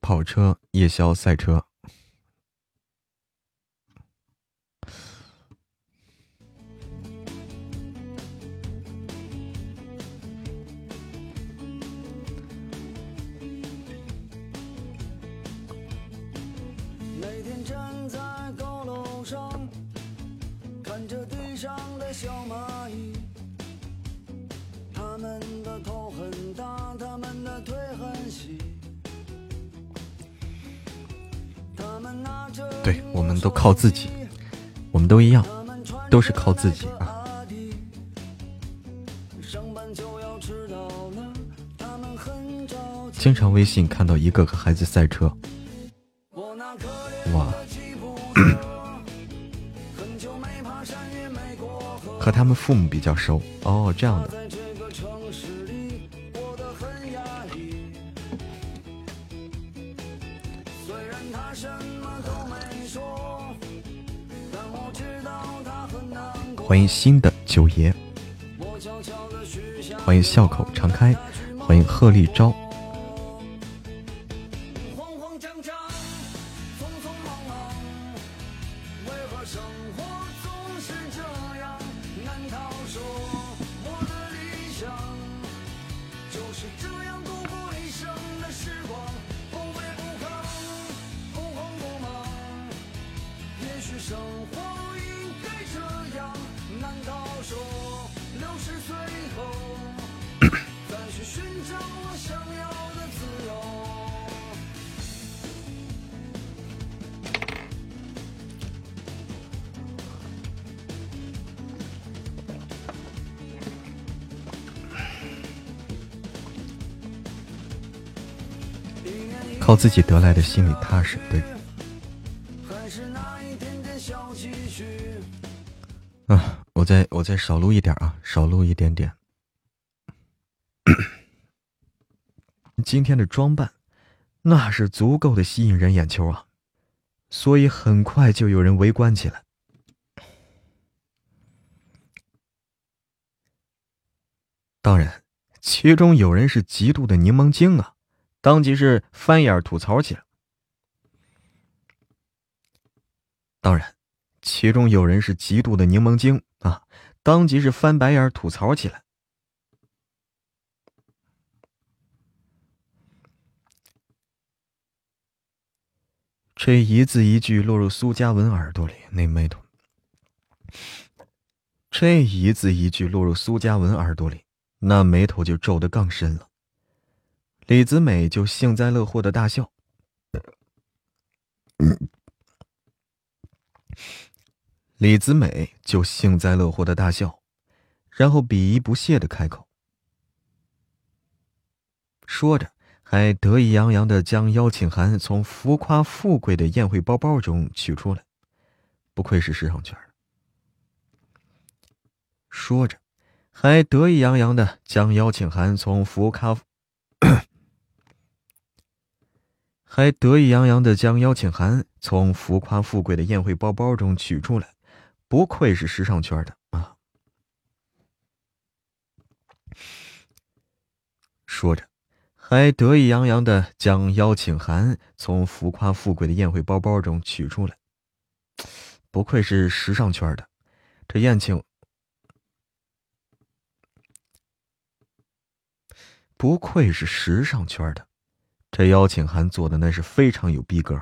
跑车、夜宵、赛车。站在高楼上，看着地上的小蚂蚁。他们的头很大，他们的腿很细。他们拿着，对，我们都靠自己，我们都一样，都是靠自己啊。经常微信看到一个个孩子赛车。他们父母比较熟哦，这样的。欢迎新的九爷，欢迎笑口常开，欢迎鹤立招。靠自己得来的心里踏实，对。啊，我再我再少录一点啊，少录一点点。今天的装扮，那是足够的吸引人眼球啊，所以很快就有人围观起来。当然，其中有人是极度的柠檬精啊。当即是翻眼吐槽起来。当然，其中有人是极度的柠檬精啊，当即是翻白眼吐槽起来。这一字一句落入苏嘉文耳朵里，那眉头；这一字一句落入苏嘉文耳朵里，那眉头就皱得更深了。李子美就幸灾乐祸的大笑，李子美就幸灾乐祸的大笑，然后鄙夷不屑的开口，说着还得意洋洋的将邀请函从浮夸富贵的宴会包包中取出来，不愧是时尚圈说着，还得意洋洋的将邀请函从浮夸。还得意洋洋的将邀请函从浮夸富贵的宴会包包中取出来，不愧是时尚圈的啊！说着，还得意洋洋的将邀请函从浮夸富贵的宴会包包中取出来，不愧是时尚圈的，这宴请，不愧是时尚圈的。这邀请函做的那是非常有逼格，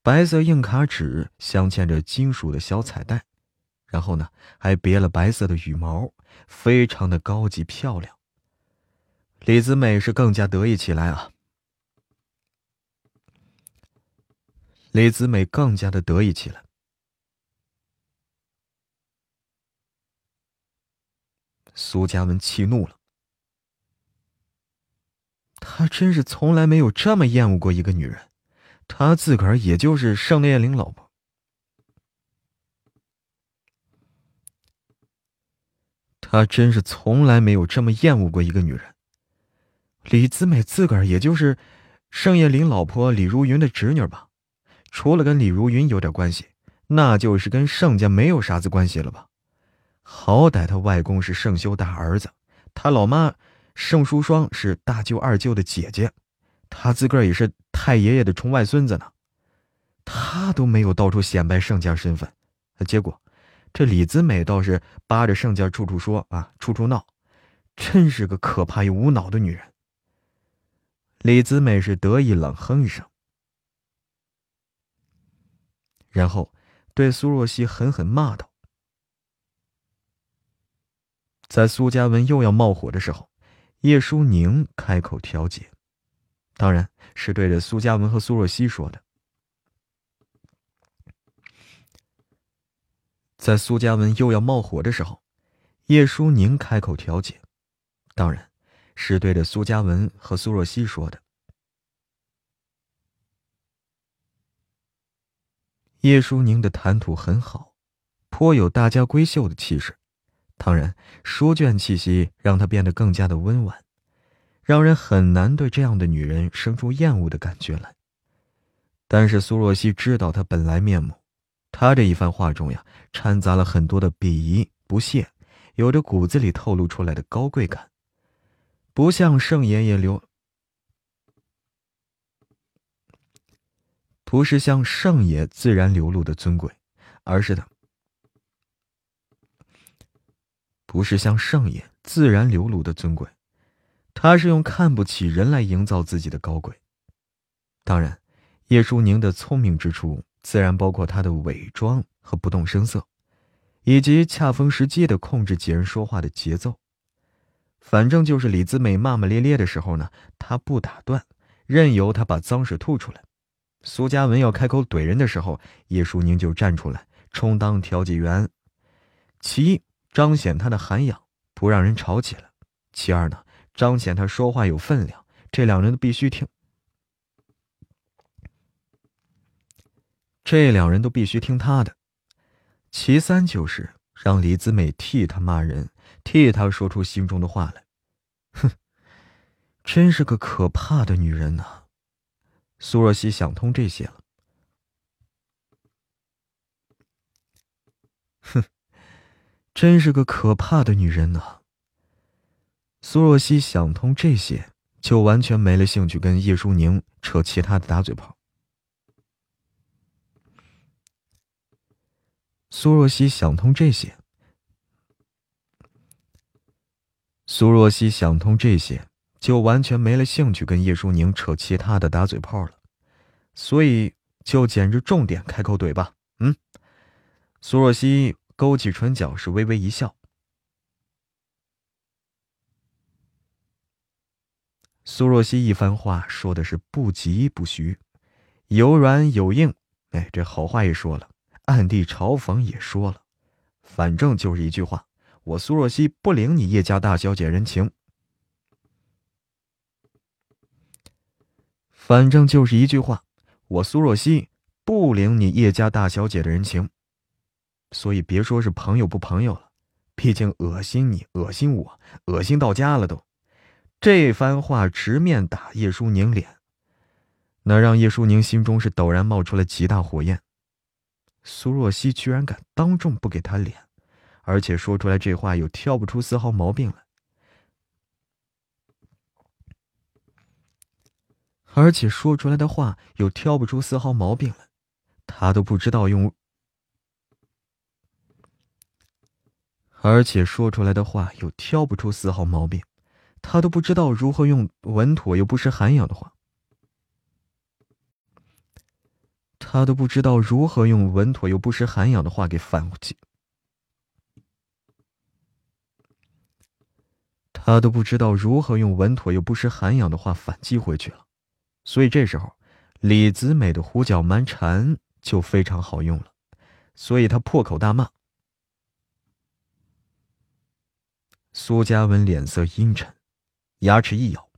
白色硬卡纸镶嵌着金属的小彩带，然后呢还别了白色的羽毛，非常的高级漂亮。李子美是更加得意起来啊！李子美更加的得意起来。苏嘉文气怒了。他真是从来没有这么厌恶过一个女人，他自个儿也就是盛烈玲老婆。他真是从来没有这么厌恶过一个女人。李子美自个儿也就是盛叶林老婆李如云的侄女吧，除了跟李如云有点关系，那就是跟盛家没有啥子关系了吧？好歹他外公是盛修大儿子，他老妈盛淑双是大舅二舅的姐姐，她自个儿也是太爷爷的重外孙子呢。他都没有到处显摆盛家身份，结果这李子美倒是扒着盛家处处说啊，处处闹，真是个可怕又无脑的女人。李子美是得意冷哼一声，然后对苏若曦狠狠骂道：“在苏嘉文又要冒火的时候，叶舒宁开口调解，当然是对着苏嘉文和苏若曦说的。”在苏嘉文又要冒火的时候，叶舒宁开口调解，当然是对着苏嘉文和苏若曦说的。叶舒宁的谈吐很好，颇有大家闺秀的气势，当然书卷气息让她变得更加的温婉，让人很难对这样的女人生出厌恶的感觉来。但是苏若曦知道她本来面目。他这一番话中呀，掺杂了很多的鄙夷、不屑，有着骨子里透露出来的高贵感，不像盛爷爷流，不是像盛爷自然流露的尊贵，而是的，不是像上演自然流露的尊贵，他是用看不起人来营造自己的高贵。当然，叶舒宁的聪明之处。自然包括他的伪装和不动声色，以及恰逢时机的控制几人说话的节奏。反正就是李子美骂骂咧咧的时候呢，他不打断，任由他把脏水吐出来；苏嘉文要开口怼人的时候，叶淑宁就站出来充当调解员。其一，彰显他的涵养，不让人吵起来；其二呢，彰显他说话有分量，这两人都必须听。这两人都必须听他的。其三就是让李子美替他骂人，替他说出心中的话来。哼，真是个可怕的女人呐！苏若曦想通这些了。哼，真是个可怕的女人呐！苏若曦想通这些，就完全没了兴趣跟叶舒宁扯其他的打嘴炮。苏若曦想通这些，苏若曦想通这些，就完全没了兴趣跟叶舒宁扯其他的打嘴炮了，所以就捡着重点开口怼吧。嗯，苏若曦勾起唇角，是微微一笑。苏若曦一番话说的是不疾不徐，有软有硬，哎，这好话也说了。暗地嘲讽也说了，反正就是一句话：我苏若曦不领你叶家大小姐人情。反正就是一句话：我苏若曦不领你叶家大小姐的人情。所以别说是朋友不朋友了，毕竟恶心你，恶心我，恶心到家了都。这番话直面打叶舒宁脸，那让叶舒宁心中是陡然冒出了极大火焰。苏若曦居然敢当众不给他脸，而且说出来这话又挑不出丝毫毛病来，而且说出来的话又挑不出丝毫毛病来，他都不知道用，而且说出来的话又挑不出丝毫毛病，他都不知道如何用稳妥又不失涵养的话。他都不知道如何用稳妥又不失涵养的话给反击，他都不知道如何用稳妥又不失涵养的话反击回去了，所以这时候，李子美的胡搅蛮缠就非常好用了，所以他破口大骂。苏嘉文脸色阴沉，牙齿一咬，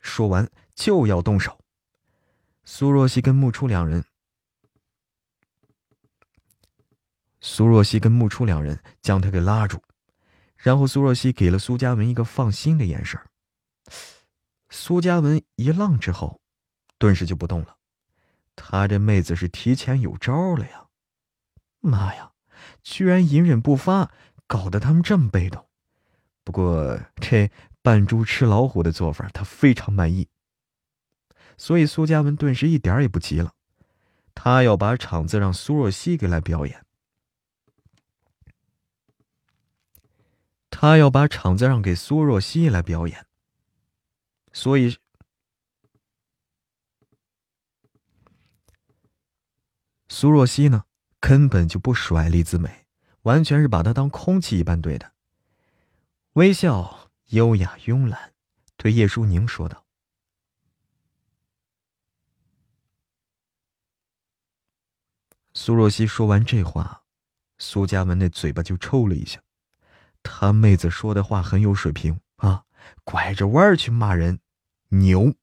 说完就要动手。苏若曦跟穆初两人，苏若曦跟穆初两人将他给拉住，然后苏若曦给了苏嘉文一个放心的眼神苏嘉文一愣之后，顿时就不动了。他这妹子是提前有招了呀！妈呀，居然隐忍不发，搞得他们这么被动。不过这扮猪吃老虎的做法，他非常满意。所以苏嘉文顿时一点也不急了，他要把场子让苏若曦给来表演。他要把场子让给苏若曦来表演。所以，苏若曦呢，根本就不甩李子美，完全是把他当空气一般对待。微笑、优雅、慵懒，对叶舒宁说道：“苏若曦说完这话，苏家文那嘴巴就抽了一下。他妹子说的话很有水平啊，拐着弯去骂人。”牛，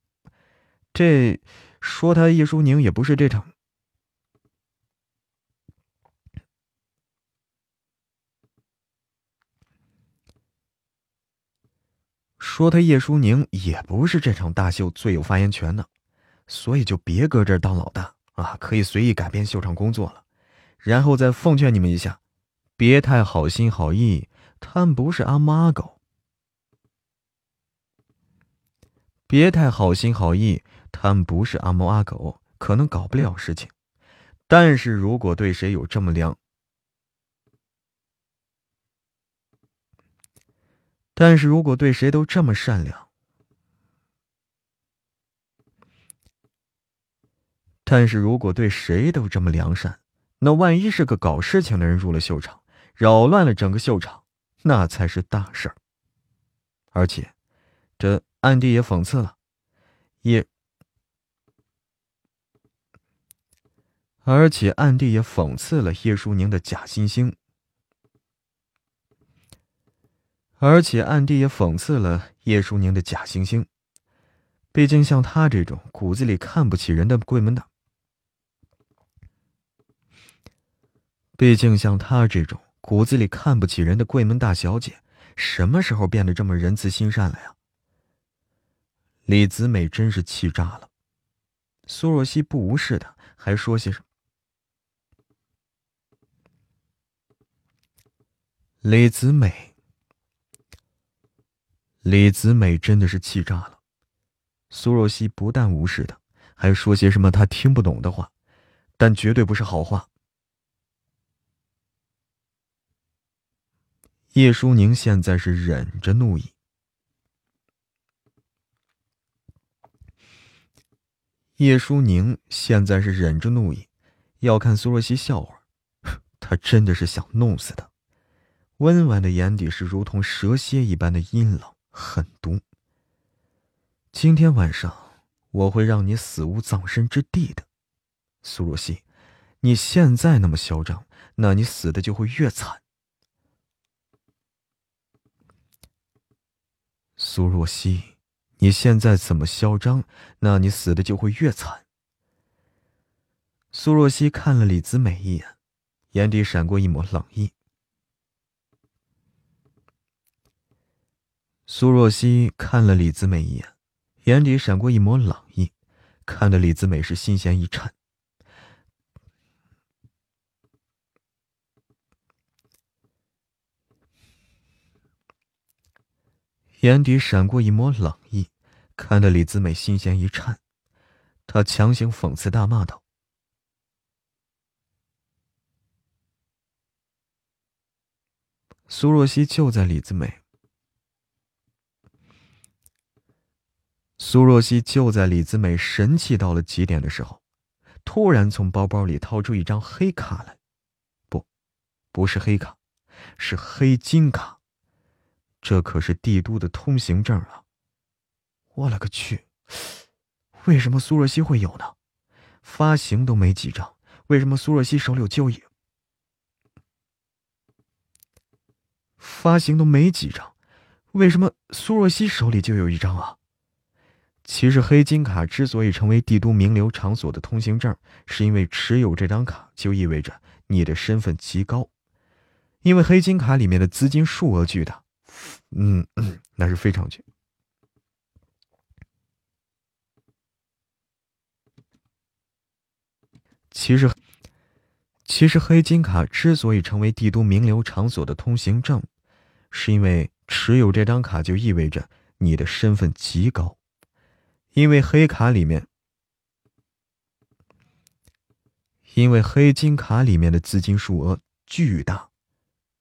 这说他叶舒宁也不是这场，说他叶舒宁也不是这场大秀最有发言权的，所以就别搁这儿当老大啊，可以随意改变秀场工作了。然后再奉劝你们一下，别太好心好意，他们不是阿猫阿狗。别太好心好意，他们不是阿猫阿狗，可能搞不了事情。但是如果对谁有这么良，但是如果对谁都这么善良，但是如果对谁都这么良善，那万一是个搞事情的人入了秀场，扰乱了整个秀场，那才是大事儿。而且，这。暗地也讽刺了，也，而且暗地也讽刺了叶舒宁的假惺惺，而且暗地也讽刺了叶舒宁的假惺惺。毕竟像他这种骨子里看不起人的贵门大，毕竟像他这种骨子里看不起人的贵门大小姐，什么时候变得这么仁慈心善了呀？李子美真是气炸了，苏若曦不无视的，还说些什么？李子美，李子美真的是气炸了。苏若曦不但无视他，还说些什么他听不懂的话，但绝对不是好话。叶舒宁现在是忍着怒意。叶舒宁现在是忍着怒意，要看苏若曦笑话。他真的是想弄死他。温婉的眼底是如同蛇蝎一般的阴冷狠毒。今天晚上我会让你死无葬身之地的，苏若曦。你现在那么嚣张，那你死的就会越惨。苏若曦。你现在怎么嚣张，那你死的就会越惨。苏若曦看了李子美一眼，眼底闪过一抹冷意。苏若曦看了李子美一眼，眼底闪过一抹冷意，看得李子美是心弦一颤。眼底闪过一抹冷意，看得李子美心弦一颤，她强行讽刺大骂道：“苏若曦就在李子美，苏若曦就在李子美神气到了极点的时候，突然从包包里掏出一张黑卡来，不，不是黑卡，是黑金卡。”这可是帝都的通行证啊！我勒个去！为什么苏若曦会有呢？发行都没几张，为什么苏若曦手里就有？发行都没几张，为什么苏若曦手里就有一张啊？其实黑金卡之所以成为帝都名流场所的通行证是因为持有这张卡就意味着你的身份极高。因为黑金卡里面的资金数额巨大嗯那是非常巨其实其实黑金卡之所以成为帝都名流场所的通行证是因为持有这张卡就意味着你的身份极高因为黑卡里面，因为黑金卡里面的资金数额巨大，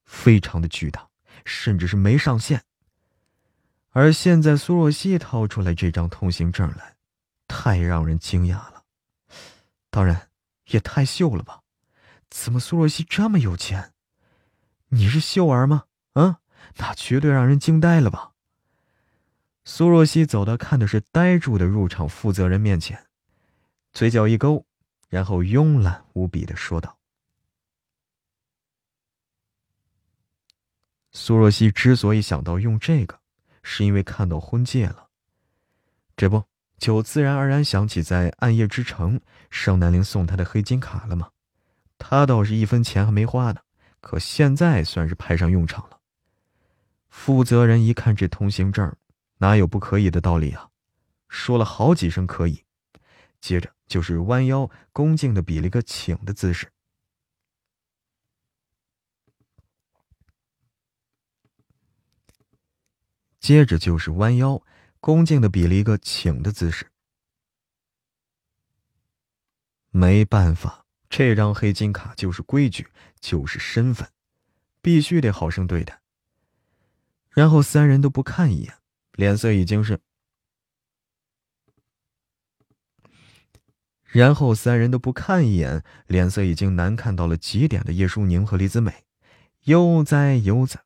非常的巨大，甚至是没上限。而现在苏若曦掏出来这张通行证来，太让人惊讶了，当然也太秀了吧？怎么苏若曦这么有钱？你是秀儿吗？啊，那绝对让人惊呆了吧！苏若曦走到看的是呆住的入场负责人面前，嘴角一勾，然后慵懒无比的说道：“苏若曦之所以想到用这个。”是因为看到婚戒了，这不就自然而然想起在暗夜之城盛南陵送他的黑金卡了吗？他倒是一分钱还没花呢，可现在算是派上用场了。负责人一看这通行证，哪有不可以的道理啊？说了好几声可以，接着就是弯腰恭敬的比了一个请的姿势。接着就是弯腰，恭敬的比了一个请的姿势。没办法，这张黑金卡就是规矩，就是身份，必须得好生对待。然后三人都不看一眼，脸色已经是……然后三人都不看一眼，脸色已经难看到了极点的叶舒宁和李子美，悠哉悠哉。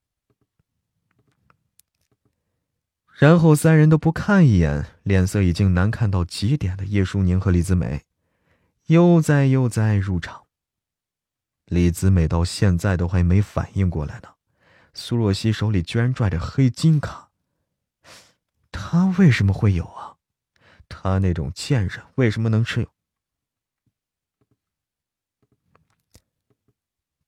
然后三人都不看一眼，脸色已经难看到极点的叶舒宁和李子美，悠哉悠哉入场。李子美到现在都还没反应过来呢，苏若曦手里居然拽着黑金卡。他为什么会有啊？他那种贱人为什么能持有？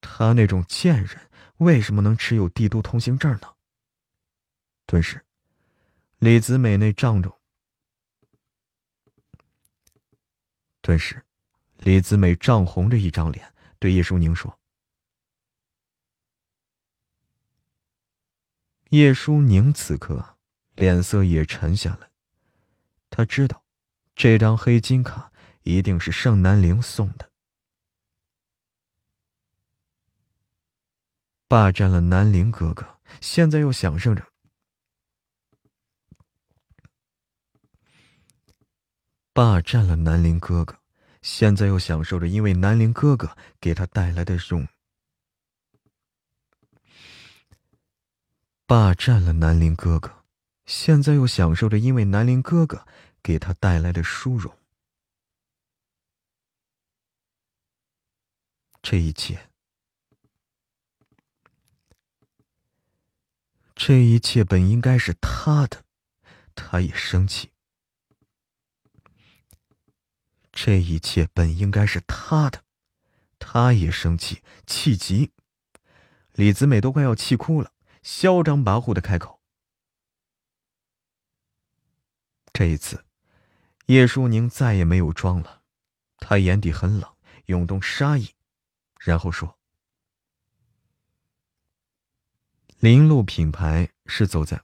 他那种贱人为什么能持有帝都通行证呢？顿时。李子美那涨着，顿时，李子美涨红着一张脸，对叶舒宁说：“叶舒宁此刻脸色也沉下来，他知道，这张黑金卡一定是盛南陵送的，霸占了南陵哥哥，现在又享受着。”霸占了南陵哥哥，现在又享受着因为南陵哥哥给他带来的荣。霸占了南陵哥哥，现在又享受着因为南陵哥哥给他带来的殊荣。这一切，这一切本应该是他的，他也生气。这一切本应该是他的，他也生气，气急。李子美都快要气哭了，嚣张跋扈的开口：“这一次，叶舒宁再也没有装了，他眼底很冷，涌动杀意，然后说：‘林路品牌是走在……’”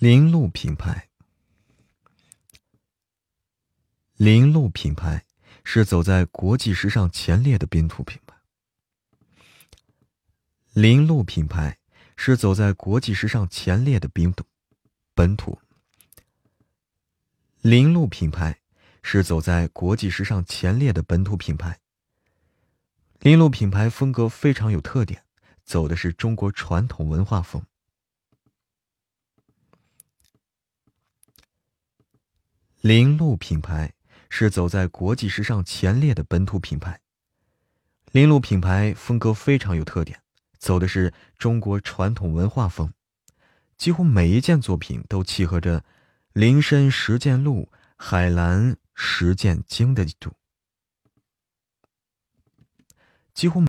林路品牌，林路品牌是走在国际时尚前列的冰土品牌。林路品牌是走在国际时尚前列的冰土本土。林路品牌是走在国际时尚前列的本土品牌。林路品牌风格非常有特点，走的是中国传统文化风。林路品牌是走在国际时尚前列的本土品牌。林路品牌风格非常有特点，走的是中国传统文化风，几乎每一件作品都契合着“林深实践路，海蓝实践经”的度。几乎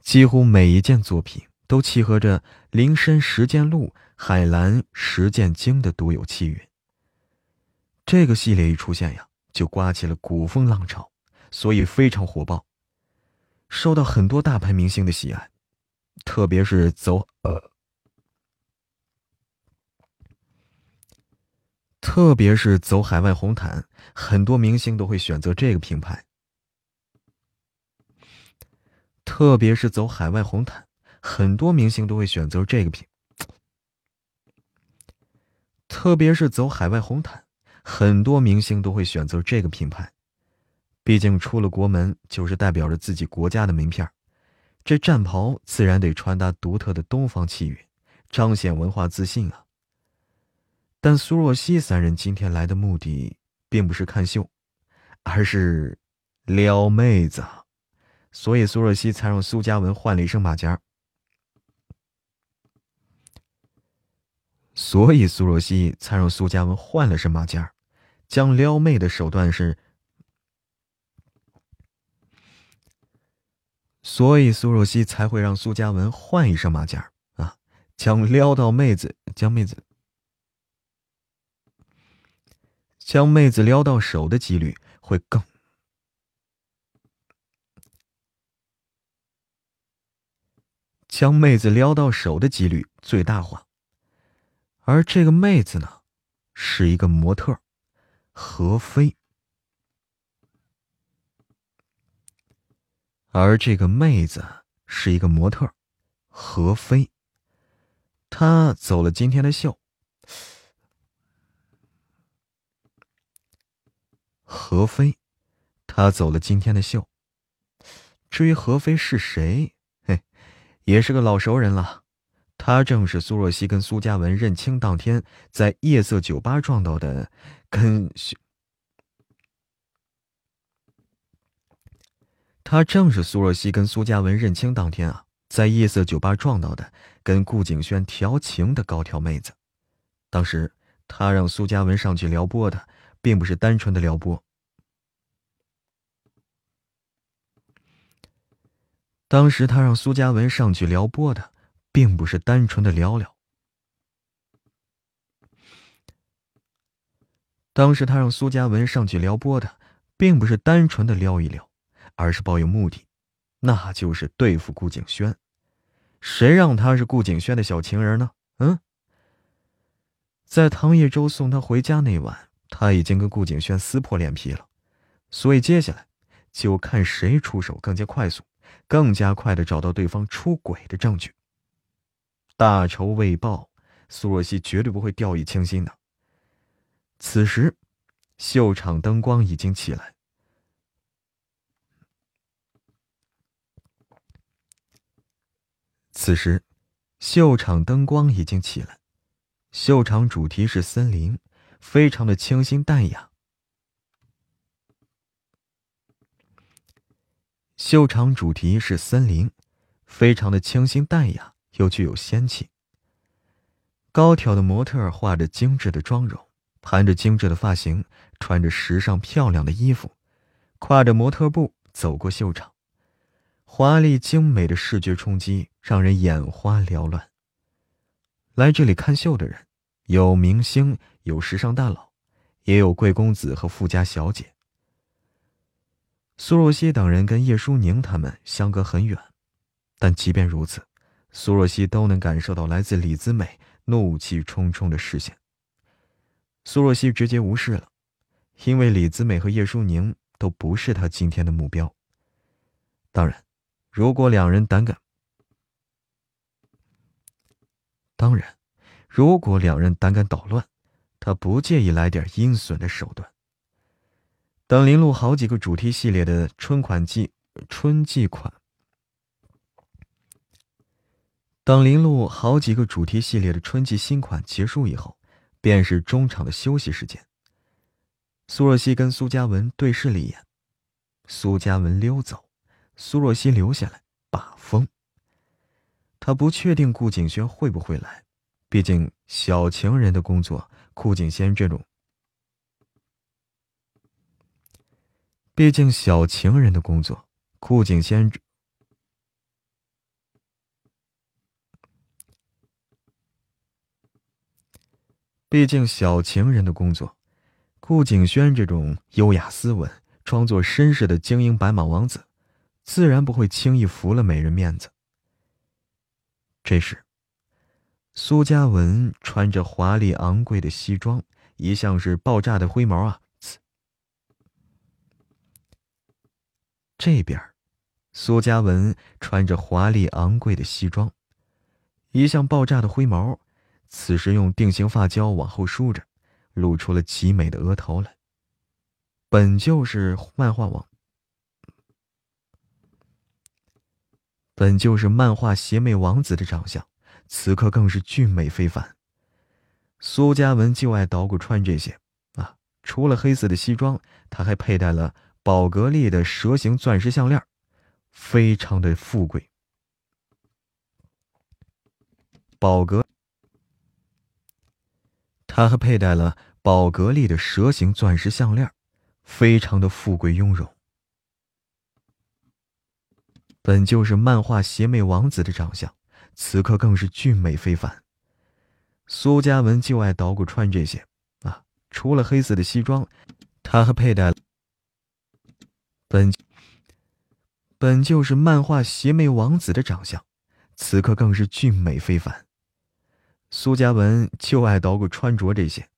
几乎每一件作品都契合着“林深实践路，海蓝实践经”的独有气韵。这个系列一出现呀，就刮起了古风浪潮，所以非常火爆，受到很多大牌明星的喜爱，特别是走呃，特别是走海外红毯，很多明星都会选择这个品牌。特别是走海外红毯，很多明星都会选择这个品。特别是走海外红毯。很多明星都会选择这个品牌，毕竟出了国门就是代表着自己国家的名片这战袍自然得传达独特的东方气韵，彰显文化自信啊。但苏若曦三人今天来的目的并不是看秀，而是撩妹子，所以苏若曦才让苏嘉文换了一身马甲。所以苏若曦才让苏嘉文换了身马甲，将撩妹的手段是。所以苏若曦才会让苏嘉文换一身马甲啊，将撩到妹子，将妹子，将妹子撩到手的几率会更，将妹子撩到手的几率最大化。而这个妹子呢，是一个模特，何飞。而这个妹子是一个模特，何飞。她走了今天的秀。何飞，她走了今天的秀。至于何飞是谁，嘿，也是个老熟人了。他正是苏若曦跟苏嘉文认亲当天在夜色酒吧撞到的，跟他正是苏若曦跟苏嘉文认亲当天啊，在夜色酒吧撞到的，跟顾景轩调情的高挑妹子。当时他让苏嘉文上去撩拨的，并不是单纯的撩拨。当时他让苏嘉文上去撩拨的。并不是单纯的聊聊。当时他让苏嘉文上去撩拨的，并不是单纯的撩一撩，而是抱有目的，那就是对付顾景轩。谁让他是顾景轩的小情人呢？嗯，在唐叶舟送他回家那晚，他已经跟顾景轩撕破脸皮了，所以接下来就看谁出手更加快速，更加快的找到对方出轨的证据。大仇未报，苏若曦绝对不会掉以轻心的。此时，秀场灯光已经起来。此时，秀场灯光已经起来，秀场主题是森林，非常的清新淡雅。秀场主题是森林，非常的清新淡雅。又具有仙气。高挑的模特画着精致的妆容，盘着精致的发型，穿着时尚漂亮的衣服，挎着模特步走过秀场，华丽精美的视觉冲击让人眼花缭乱。来这里看秀的人，有明星，有时尚大佬，也有贵公子和富家小姐。苏若曦等人跟叶舒宁他们相隔很远，但即便如此。苏若曦都能感受到来自李子美怒气冲冲的视线。苏若曦直接无视了，因为李子美和叶舒宁都不是她今天的目标。当然，如果两人胆敢，当然，如果两人胆敢捣乱，他不介意来点阴损的手段。等林路好几个主题系列的春款季、春季款，等林路好几个主题系列的春季新款结束以后，便是中场的休息时间。苏若曦跟苏嘉文对视了一眼，苏嘉文溜走，苏若曦留下来把风。他不确定顾景轩会不会来，毕竟小情人的工作。顾景轩这种，毕竟小情人的工作，顾景轩，毕竟小情人的工作，顾景轩这种优雅斯文、装作绅士的精英白马王子，自然不会轻易服了美人面子。这时。苏嘉文穿着华丽昂贵的西装，一向是爆炸的灰毛啊！这边，苏嘉文穿着华丽昂贵的西装，一向爆炸的灰毛，此时用定型发胶往后梳着，露出了极美的额头来。本就是漫画王，本就是漫画邪魅王子的长相。此刻更是俊美非凡。苏嘉文就爱捣鼓穿这些啊，除了黑色的西装，他还佩戴了宝格丽的蛇形钻石项链，非常的富贵。宝格，他还佩戴了宝格丽的蛇形钻石项链，非常的富贵雍容。本就是漫画邪魅王子的长相。此刻更是俊美非凡。苏嘉文就爱捣鼓穿这些啊，除了黑色的西装，他还佩戴本本就是漫画邪魅王子的长相，此刻更是俊美非凡。苏嘉文就爱捣鼓穿着这些，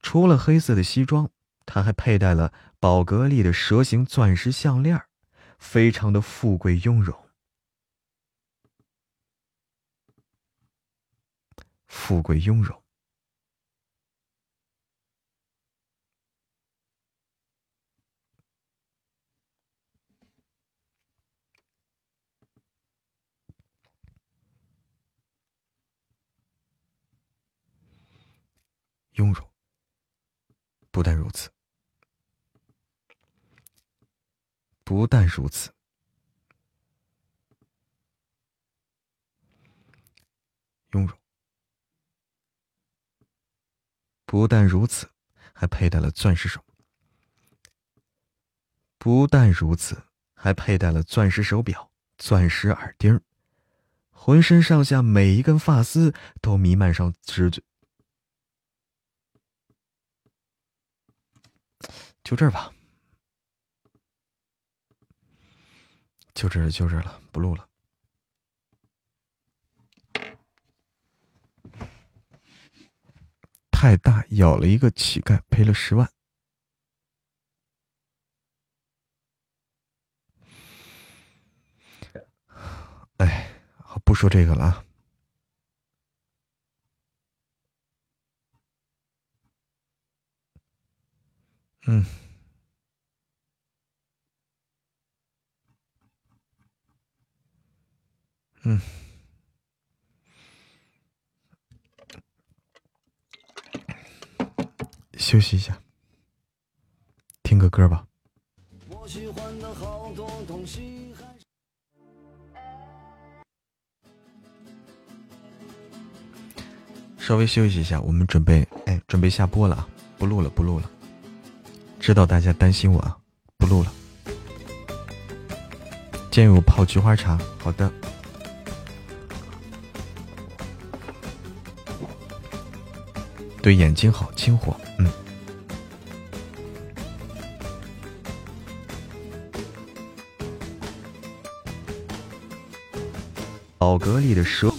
除了黑色的西装，他还佩戴了宝格丽的蛇形钻石项链，非常的富贵雍容。富贵雍容，雍容。不但如此，不但如此，雍容。不但如此，还佩戴了钻石手。不但如此，还佩戴了钻石手表、钻石耳钉，浑身上下每一根发丝都弥漫上纸就这儿吧，就这，就这了，不录了。太大，咬了一个乞丐，赔了十万。哎，不说这个了啊。嗯，嗯。休息一下，听个歌吧。稍微休息一下，我们准备哎，准备下播了啊！不录了，不录了。知道大家担心我啊，不录了。建议我泡菊花茶，好的。对眼睛好，清火。嗯，宝格丽的蛇。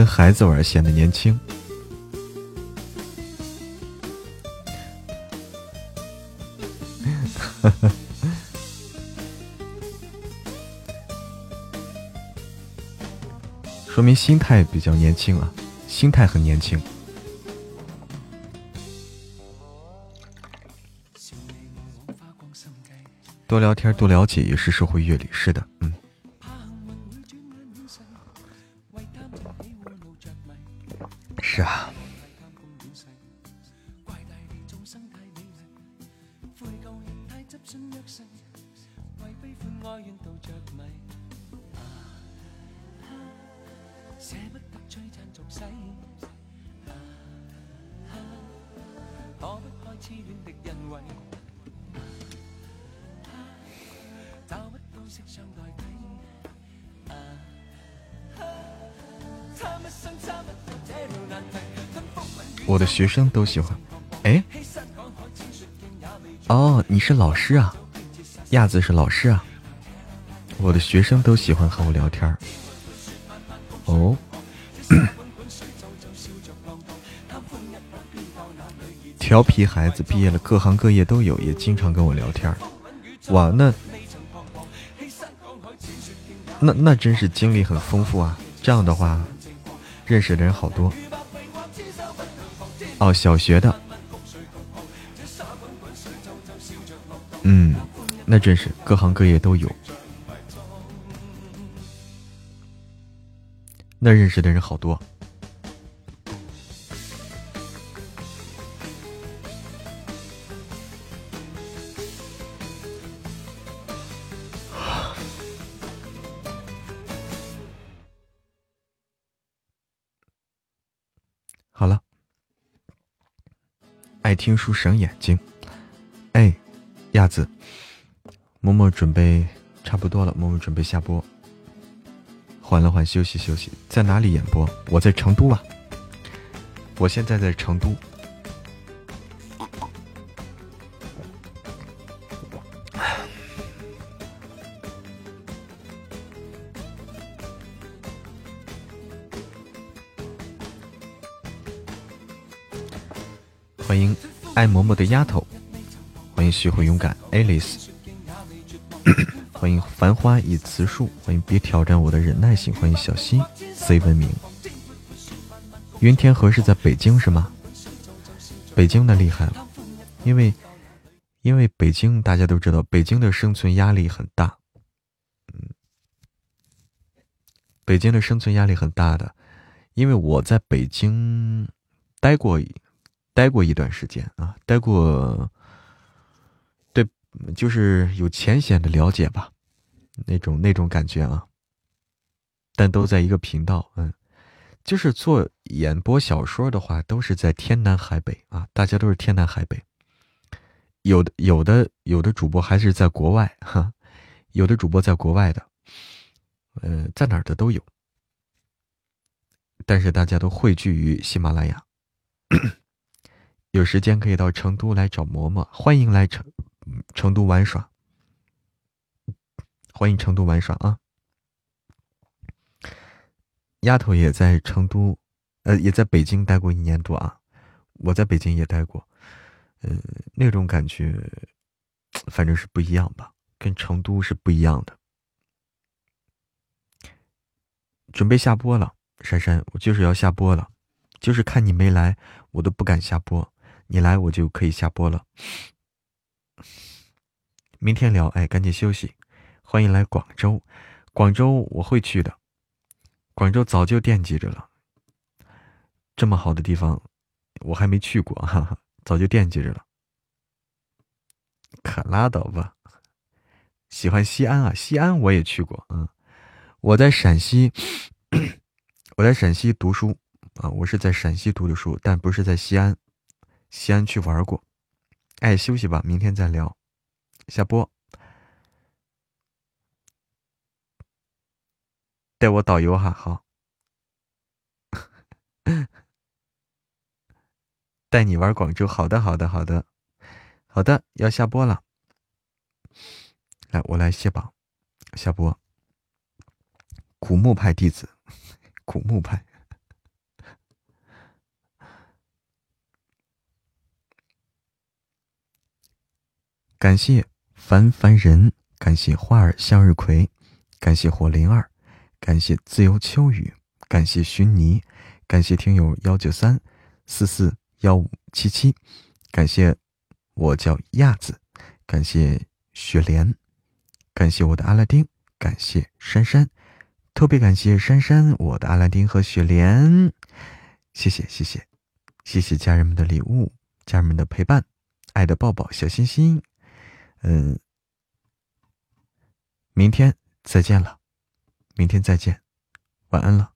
跟孩子玩，显得年轻。说明心态比较年轻啊，心态很年轻。多聊天，多了解，也是社会阅历。是的，学生都喜欢，哎，哦，你是老师啊，亚子是老师啊，我的学生都喜欢和我聊天哦，调皮孩子毕业了，各行各业都有，也经常跟我聊天哇，那那那真是经历很丰富啊，这样的话，认识的人好多。哦，小学的，嗯，那真是各行各业都有，那认识的人好多。爱听书省眼睛，哎，亚子，默默准备差不多了，默默准备下播，缓了缓，休息休息，在哪里演播？我在成都啊，我现在在成都。嬷嬷的丫头，欢迎学会勇敢，Alice，欢迎繁花已辞树，欢迎别挑战我的忍耐性，欢迎小溪 C 文明，云天河是在北京是吗？北京的厉害了，因为因为北京大家都知道，北京的生存压力很大，嗯，北京的生存压力很大的，因为我在北京待过。待过一段时间啊，待过，对，就是有浅显的了解吧，那种那种感觉啊。但都在一个频道，嗯，就是做演播小说的话，都是在天南海北啊，大家都是天南海北。有的有的有的主播还是在国外哈，有的主播在国外的，呃，在哪儿的都有。但是大家都汇聚于喜马拉雅，有时间可以到成都来找嬷嬷，欢迎来成成都玩耍，欢迎成都玩耍啊！丫头也在成都，呃，也在北京待过一年多啊，我在北京也待过，呃，那种感觉，反正是不一样吧，跟成都是不一样的。准备下播了。珊珊，我就是要下播了，就是看你没来，我都不敢下播。你来，我就可以下播了。明天聊，哎，赶紧休息。欢迎来广州，广州我会去的。广州早就惦记着了，这么好的地方，我还没去过，哈哈，早就惦记着了。可拉倒吧，喜欢西安啊，西安我也去过，嗯，我在陕西。我在陕西读书啊，我是在陕西读的书，但不是在西安。西安去玩过，哎，休息吧，明天再聊。下播，带我导游哈，好，带你玩广州，好的，好的，好的，好的，要下播了。来，我来卸榜，下播。古墓派弟子。古墓派，感谢凡凡人，感谢花儿向日葵，感谢火灵儿，感谢自由秋雨，感谢熏泥，感谢听友幺九三四四幺五七七，感谢我叫亚子，感谢雪莲，感谢我的阿拉丁，感谢珊珊。特别感谢珊珊、我的阿拉丁和雪莲，谢谢谢谢谢谢家人们的礼物，家人们的陪伴，爱的抱抱，小心心。嗯，明天再见了，明天再见，晚安了。